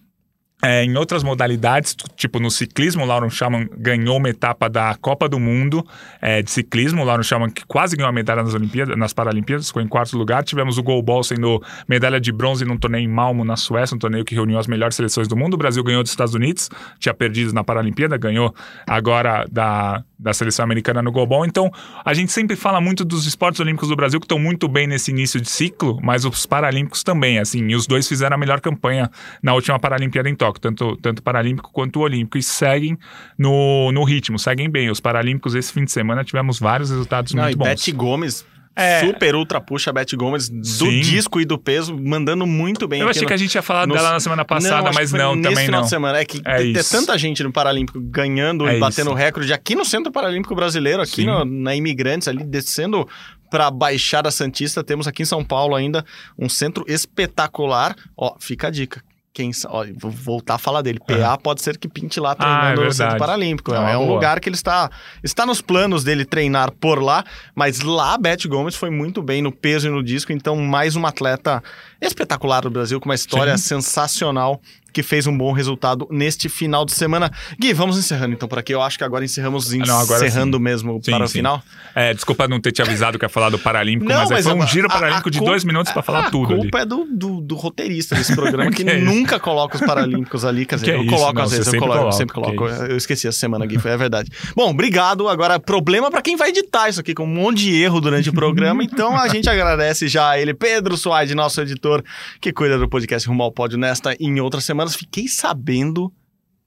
é, em outras modalidades, tipo no ciclismo, o Lauren Schaman ganhou uma etapa da Copa do Mundo é, de ciclismo. O Lauren Schaman que quase ganhou a medalha nas Olimpíadas, nas Paralimpíadas, ficou em quarto lugar. Tivemos o goalball sendo medalha de bronze num torneio em Malmo, na Suécia, um torneio que reuniu as melhores seleções do mundo. O Brasil ganhou dos Estados Unidos, tinha perdido na Paralimpíada, ganhou agora da, da seleção americana no goalball. Então, a gente sempre fala muito dos esportes olímpicos do Brasil que estão muito bem nesse início de ciclo, mas os paralímpicos também, assim, e os dois fizeram a melhor campanha na última Paralimpíada em Tóquio, tanto, tanto o paralímpico quanto o olímpico, e seguem no, no ritmo, seguem bem. Os paralímpicos esse fim de semana tivemos vários resultados Não, muito bons. Beth Gomes, É. super ultra puxa, Beth Gomes, do Sim. disco e do peso, mandando muito bem. Eu achei no- que a gente ia falar no- dela na semana passada, acho mas não, nesse também final não. de semana. É que É tem isso. tanta gente no Paralímpico ganhando É e batendo isso. recorde aqui no Centro Paralímpico Brasileiro, aqui no- na Imigrantes, ali descendo para Baixada Santista. Temos aqui em São Paulo ainda um centro espetacular. Ó, fica a dica. Quem, ó, vou voltar a falar dele. PA pode ser que pinte lá Ah, é treinando no Centro. Paralímpico. É uma É, um boa. lugar que ele está está nos planos dele treinar por lá, mas lá a Beth Gomes foi muito bem no peso e no disco, então mais uma atleta espetacular do Brasil com uma história sensacional que fez um bom resultado neste final de semana. Gui, vamos encerrando então por aqui. Eu acho que agora encerramos Ah, não, agora encerrando mesmo Sim, para o sim. final. É, desculpa não ter te avisado que ia falar do Paralímpico, Não, mas, é, mas foi um a- giro a- paralímpico a de culpa- dois minutos pra falar tudo A ali. culpa é do, do, do roteirista desse programa, que, (laughs) Que é nunca coloca os Paralímpicos ali. Quer dizer, Que eu isso? coloco Não, às vezes, eu coloco, sempre coloco. isso. Eu esqueci essa semana, Gui, foi é verdade. Bom, obrigado. Agora, problema pra quem vai editar isso aqui, com um monte de erro durante o programa. (laughs) Então, a gente agradece já a ele, Pedro Suaide, nosso editor, que cuida do podcast Rumo ao Pódio nesta e em outras semanas. Fiquei sabendo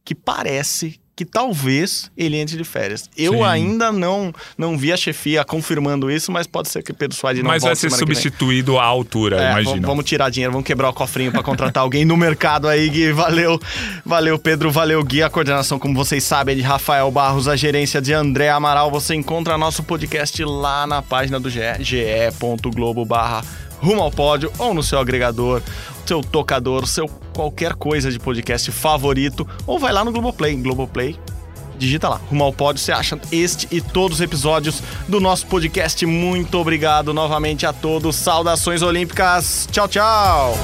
que parece que talvez ele entre de férias. Eu Sim. ainda não não vi a chefia confirmando isso, mas pode ser que Pedro Suaide não Mas vai ser substituído à altura, É, imagina. vamos, tirar dinheiro, vamos quebrar o cofrinho pra contratar alguém no mercado aí, Gui. Valeu, valeu, Pedro, valeu, Gui. A coordenação, como vocês sabem, é de Rafael Barros, a gerência de André Amaral. Você encontra nosso podcast lá na página do GE, ge.globo barra rumo ao pódio ou no seu agregador, seu tocador, seu qualquer coisa de podcast favorito, ou vai lá no Globoplay, Globoplay Digita lá, rumo ao pódio, você acha este e todos os episódios do nosso podcast. Muito obrigado novamente a todos. Saudações olímpicas. Tchau, tchau.